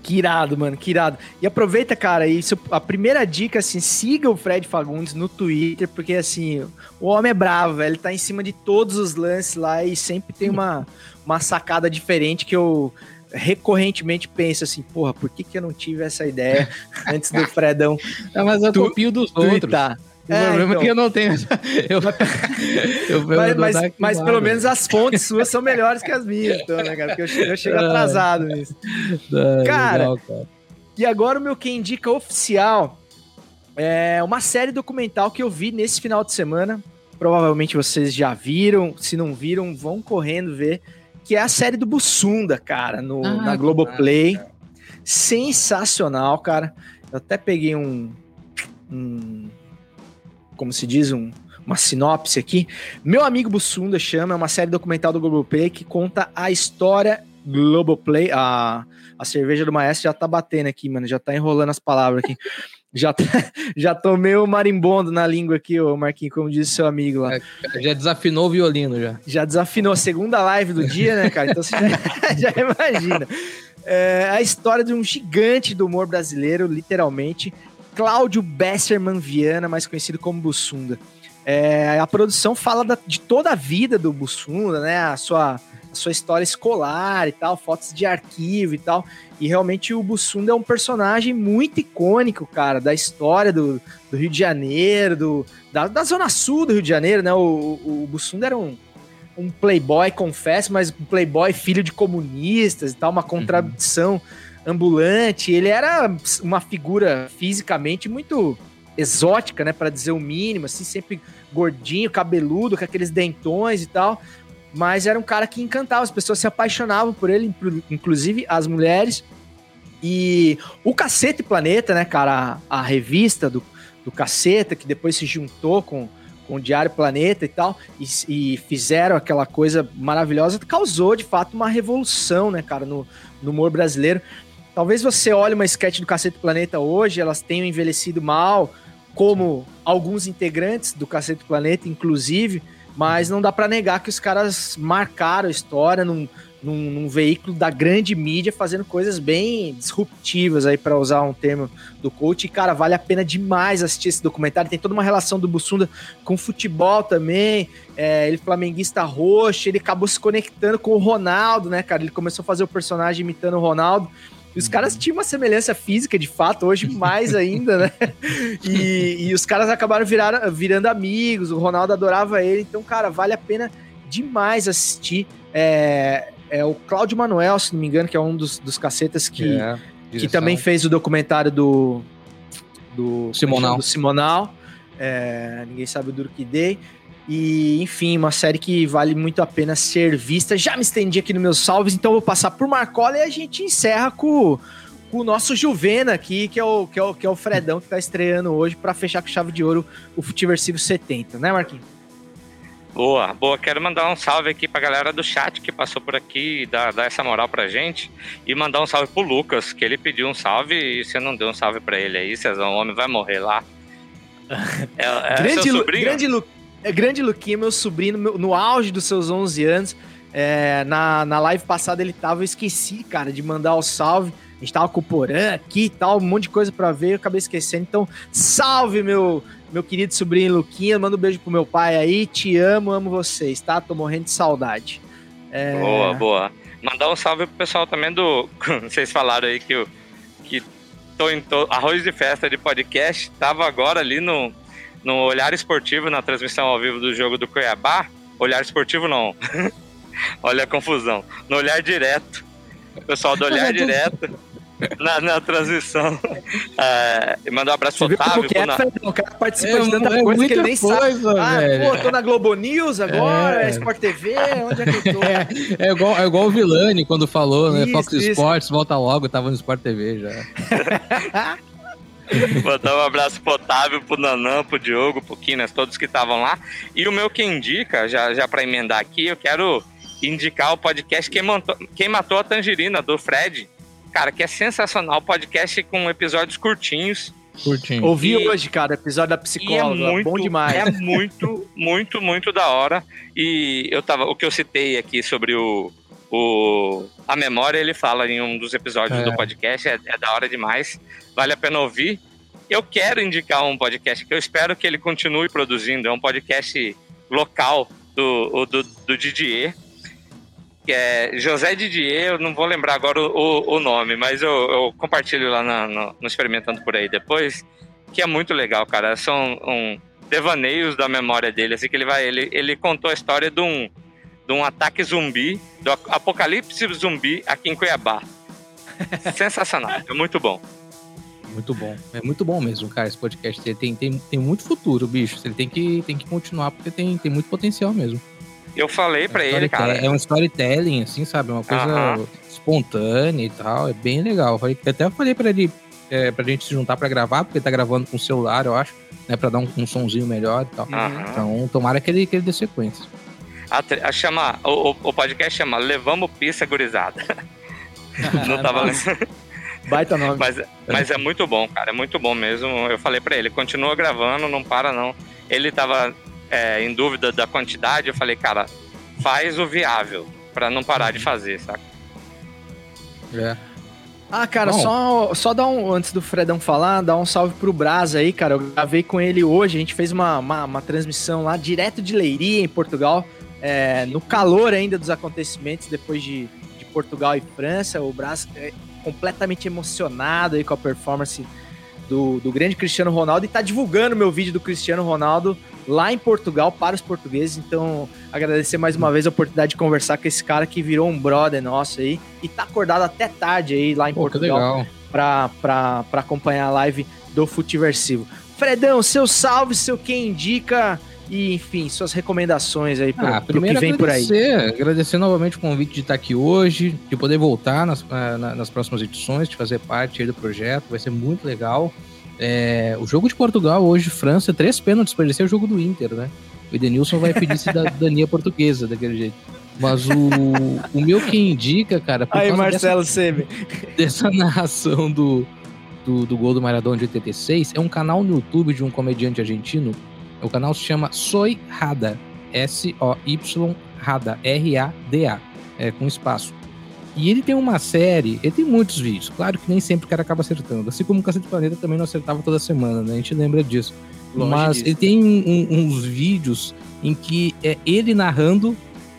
Que irado, mano, que irado. E aproveita, cara, isso, a primeira dica, assim, siga o Fred Fagundes no Twitter, porque, assim, o homem é bravo, velho. Ele tá em cima de todos os lances lá e sempre tem uma, uma sacada diferente que eu recorrentemente penso assim, porra, por que, que eu não tive essa ideia antes do Fredão?
É, mas eu
Tu-
copio dos outros.
Tá.
O problema é que eu não tenho. Eu, eu, eu
Mas, mas, mas pelo menos as fontes suas são melhores que as minhas, então, né, cara? Porque eu chego, eu chego atrasado nisso. Cara,
legal, cara.
E agora o meu Quem Indica oficial é uma série documental que eu vi nesse final de semana. Provavelmente vocês já viram. Se não viram, vão correndo ver. Que é a série do Bussunda, cara, no,
Ah,
na
que
Globoplay. Sensacional, cara. Eu até peguei um. um como se diz? Um, uma sinopse aqui. Meu amigo Bussunda chama, é uma série documental do Globoplay que conta a história Globoplay. A, a cerveja do Maestro já tá batendo aqui, mano. Já tá enrolando as palavras aqui. Já, tá- já tomei o marimbondo na língua aqui, ô Marquinhos, como disse seu amigo lá.
Já desafinou o violino já.
Já desafinou a segunda live do dia, né, cara? Então você já, já imagina. É a história de um gigante do humor brasileiro, literalmente, Cláudio Besserman Viana, mais conhecido como Bussunda. É, a produção fala da- de toda a vida do Bussunda, né? A sua, a sua história escolar e tal, fotos de arquivo e tal. E realmente o Bussunda é um personagem muito icônico, cara, da história do, do Rio de Janeiro, do, da, da Zona Sul do Rio de Janeiro, né? O, o, o Bussunda era um, um playboy, confesso, mas um playboy filho de comunistas e tal, uma contradição ambulante. Ele era uma figura fisicamente muito exótica, né, para dizer o mínimo, assim, sempre gordinho, cabeludo, com aqueles dentões e tal. Mas era um cara que encantava, as pessoas se apaixonavam por ele, inclu- inclusive as mulheres. E o Cacete Planeta, né, cara, a, a revista do, do Caceta, que depois se juntou com, com o Diário Planeta e tal, e, e fizeram aquela coisa maravilhosa, causou de fato uma revolução, né, cara, no, no humor brasileiro. Talvez você olhe uma sketch do Cacete Planeta hoje, elas tenham envelhecido mal, como alguns integrantes do Cacete Planeta, inclusive, mas não dá pra negar que os caras marcaram a história num, num, num veículo da grande mídia, fazendo coisas bem disruptivas aí, para usar um termo do coach. E, cara, vale a pena demais assistir esse documentário. Tem toda uma relação do Bussunda com futebol também. É, ele flamenguista roxo, ele acabou se conectando com o Ronaldo, né, cara? Ele começou a fazer o personagem imitando o Ronaldo. E os caras tinham uma semelhança física, de fato, hoje mais ainda, né? E, e os caras acabaram virar, virando amigos, o Ronaldo adorava ele. Então, cara, vale a pena demais assistir. É, é o Cláudio Manuel, se não me engano, que é um dos, dos cacetas que,
É,
que também fez o documentário do, do
Simonal.
do Simonal. É, ninguém sabe o duro que dei. E, enfim, uma série que vale muito a pena ser vista. Já me estendi aqui nos meus salves, então vou passar por Marcola e a gente encerra com, com o nosso Juvena aqui, que é o, que é o, que é o Fredão que tá estreando hoje para fechar com chave de ouro o Futiversivo 70, né, Marquinhos?
Boa, boa. Quero mandar um salve aqui pra galera do chat que passou por aqui e dar, dar essa moral pra gente. E mandar um salve pro Lucas, que ele pediu um salve e você não deu um salve pra ele aí, Cezão. O homem vai morrer lá. É, é
grande, Lu- grande, Lu- grande Luquinha, meu sobrinho, meu- no auge dos seus 11 anos. é, na, na live passada ele tava, eu esqueci, cara, de mandar o salve. A gente tava com o Porã aqui e tal, um monte de coisa pra ver, eu acabei esquecendo. Então, salve, meu, meu querido sobrinho Luquinha. Manda um beijo pro meu pai aí. Te amo, amo vocês, tá? Tô morrendo de saudade. É,
Boa, boa. Mandar um salve pro pessoal também do. Vocês falaram aí que que tô em to... arroz de festa de podcast tava agora ali no, no Olhar Esportivo, na transmissão ao vivo do jogo do Cuiabá. Olhar Esportivo não. Olha a confusão. No Olhar Direto. O pessoal do Olhar Direto. Na, na transmissão. É, e mandar um abraço pro Otávio.
que é,
pro Na-?
O cara participa
É
de tanta
é
coisa que ele nem sabe.
coisa,
Ah,
velho.
pô, tô na Globo News agora, é,
É.
Sport TV, onde é que eu tô?
É igual, é igual o Vilani quando falou, né?
Isso,
Fox
isso.
Sports, volta logo, tava no Sport TV já.
Mandar um abraço pro Otávio, pro Nanã, pro Diogo, pro Quinas, todos que estavam lá. E o meu que indica, já, já para emendar aqui, eu quero indicar o podcast Quem, Matou- Quem Matou a Tangerina, do Fred. Cara, que é sensacional. Podcast com episódios curtinhos.
Curtinho.
Ouvi
E-
hoje, cara, episódio da
é
psicóloga,
muito,
bom demais.
É muito, muito, muito da hora. E eu tava. O que eu citei aqui sobre o. o a memória, ele fala em um dos episódios
É.
do podcast, é, é da hora demais. Vale a pena ouvir. Eu quero indicar um podcast que eu espero que ele continue produzindo. É um podcast local do, do, do Didier. que é José Didier, eu não vou lembrar agora o, o, o nome, mas eu, eu compartilho lá na- no, no Experimentando por aí depois, que é muito legal, cara. São um, devaneios da memória dele, assim, que ele vai. Ele, ele contou a história de um, de um ataque zumbi, do ap- apocalipse zumbi aqui em Cuiabá. Sensacional, é muito bom.
Muito bom. É muito bom mesmo, cara, esse podcast. Ele tem, tem, tem muito futuro, bicho. Ele tem que, tem que continuar, porque tem, tem muito potencial mesmo.
Eu falei pra ele, cara.
É um storytelling, assim, sabe? Uma coisa
Aham.
espontânea e tal. É bem legal. Eu falei- até falei pra ele, é, pra gente se juntar pra gravar, porque ele tá gravando com o celular, eu acho, né? Pra dar um, um sonzinho melhor e tal.
Aham.
Então, tomara que ele, que ele dê sequência.
A, a chama, o, o- o podcast chama Levamos Pista Gurizada. Não tava
Baita nome.
Mas, mas é muito bom, cara. É muito bom mesmo. Eu falei pra ele, continua gravando, não para não. Ele tava é, em dúvida da quantidade. Eu falei, cara, faz o viável pra não parar de fazer, saca?
É.
Ah, cara,
Bom.
só, só dar um. Antes do Fredão falar, dar um salve pro Brasa aí, cara. Eu gravei com ele hoje. A gente fez uma, uma, uma transmissão lá direto de Leiria, em Portugal. É, no calor ainda dos acontecimentos, depois de, de Portugal e França. O Brasa é completamente emocionado aí com a performance do, do grande Cristiano Ronaldo e tá divulgando meu vídeo do Cristiano Ronaldo lá em Portugal para os portugueses. Então, agradecer mais uma vez a oportunidade de conversar com esse cara que virou um brother nosso aí e tá acordado até tarde aí lá em
Pô,
Portugal pra acompanhar a live do Futiversivo. Fredão, seu salve, seu quem indica e, enfim, suas recomendações aí pro,
Ah,
pro que vem por aí.
agradecer, novamente o convite de estar aqui hoje, de poder voltar nas, ah, na- nas próximas edições, de fazer parte aí do projeto, vai ser muito legal. É, o jogo de Portugal hoje, França, três pênaltis para ser o jogo do Inter, né? O Edenilson vai pedir cidadania portuguesa daquele jeito. Mas o, o meu que indica, cara,
Aí, Marcelo Seme.
dessa narração do, do, do gol do Maradona de 86 é um canal no YouTube de um comediante argentino. O canal se chama Soy Rada. S-O-Y Rada. R-A-D-A. É, com espaço. E ele tem uma série, ele tem muitos vídeos. Claro que nem sempre o cara acaba acertando. Assim como o Cacete Planeta também não acertava toda semana, né? A gente lembra disso.
Longe
Mas
disso.
ele tem um- uns vídeos em que é ele narrando,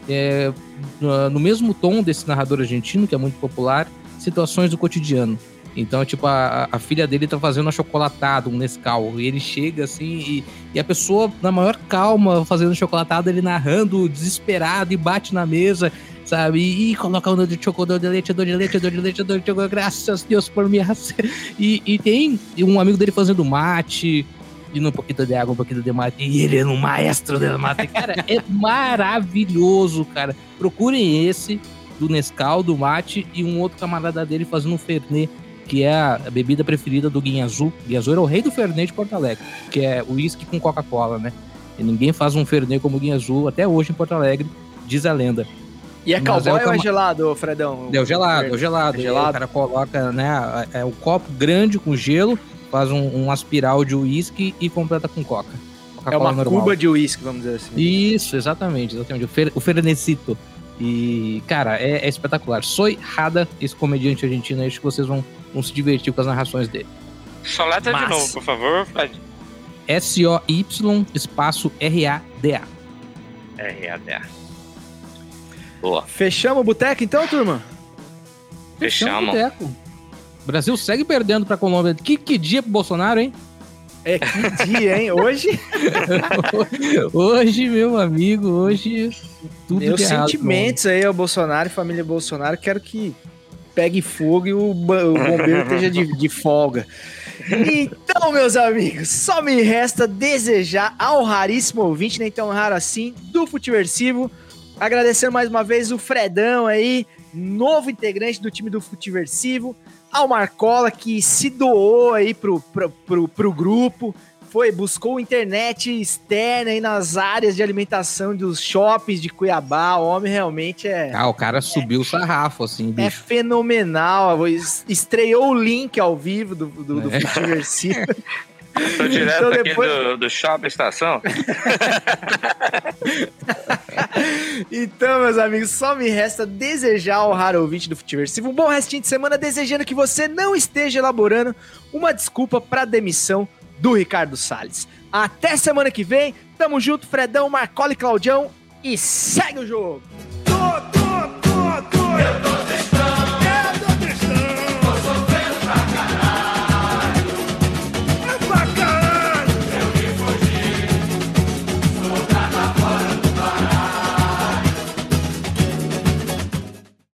é, no- no mesmo tom desse narrador argentino, que é muito popular, situações do cotidiano. Então, tipo, a, a filha dele tá fazendo um achocolatado, um Nescau, e ele chega assim, e, e a pessoa, na maior calma, fazendo chocolatado, ele narrando, desesperado, e bate na mesa, sabe? E, e coloca o dor de chocolate, de leite, dor de leite, dor de leite, dor de chocolate, graças a Deus por minha e, e tem um amigo dele fazendo mate, e um pouquinho de água, um pouquinho de mate, e ele é um maestro del mate. Cara, é maravilhoso, cara. Procurem esse, do Nescau, do mate, e um outro camarada dele fazendo um Fernet, que é a bebida preferida do Guinha Azul. Guinha Azul era o rei do Fernet de Porto Alegre, que é o uísque com Coca-Cola, né? E ninguém faz um Fernet como o Guinha Azul, até hoje em Porto Alegre, diz a lenda.
E é cowboy
é o
ou é
cama-
gelado, Fredão?
É o gelado, é o gelado.
É
aí
gelado?
O cara coloca, né, é o copo grande com gelo, faz um, um aspiral de uísque e completa com coca.
É
Coca-Cola
uma
normal.
cuba de uísque, vamos dizer assim.
Isso, exatamente, exatamente. O, fer, o Fernecito. E, cara, é, é espetacular. Soy Rada, esse comediante argentino, acho que vocês vão, vão se divertir com as narrações dele.
Só letra de novo, por favor, Fred.
S-O-Y, espaço R-A-D-A.
R-A-D-A. Boa.
Fechamos o boteco então, turma?
Fechamos.
Boteco. O Brasil segue perdendo pra Colômbia. Que, que dia pro Bolsonaro, hein?
É que dia, hein? Hoje,
hoje, meu amigo, hoje tudo
meus
errado,
sentimentos aí ao Bolsonaro e família Bolsonaro. Quero que pegue fogo e o, bombeiro esteja de, de folga. Então, meus amigos, só me resta desejar ao raríssimo ouvinte, nem tão raro assim, do Futiversivo. Agradecer mais uma vez o Fredão aí, novo integrante do time do Futiversivo. Ao Marcola, que se doou aí pro, pro, pro, pro grupo. Foi, buscou internet externa aí nas áreas de alimentação dos shoppings de Cuiabá. O homem realmente é,
Ah, o cara subiu o sarrafo, assim,
é
bicho.
fenomenal. Es- Estreou o link ao vivo do, do, do
É.
Futiversivo.
Tô direto
Então,
aqui
depois-
do, do shopping estação.
Então, meus amigos, só me resta desejar ao raro ouvinte do Futiversivo um bom restinho de semana, desejando que você não esteja elaborando uma desculpa para demissão do Ricardo Salles. Até semana que vem. Tamo junto, Fredão, Marcola e Claudião. E segue o jogo! Tô, tô, tô,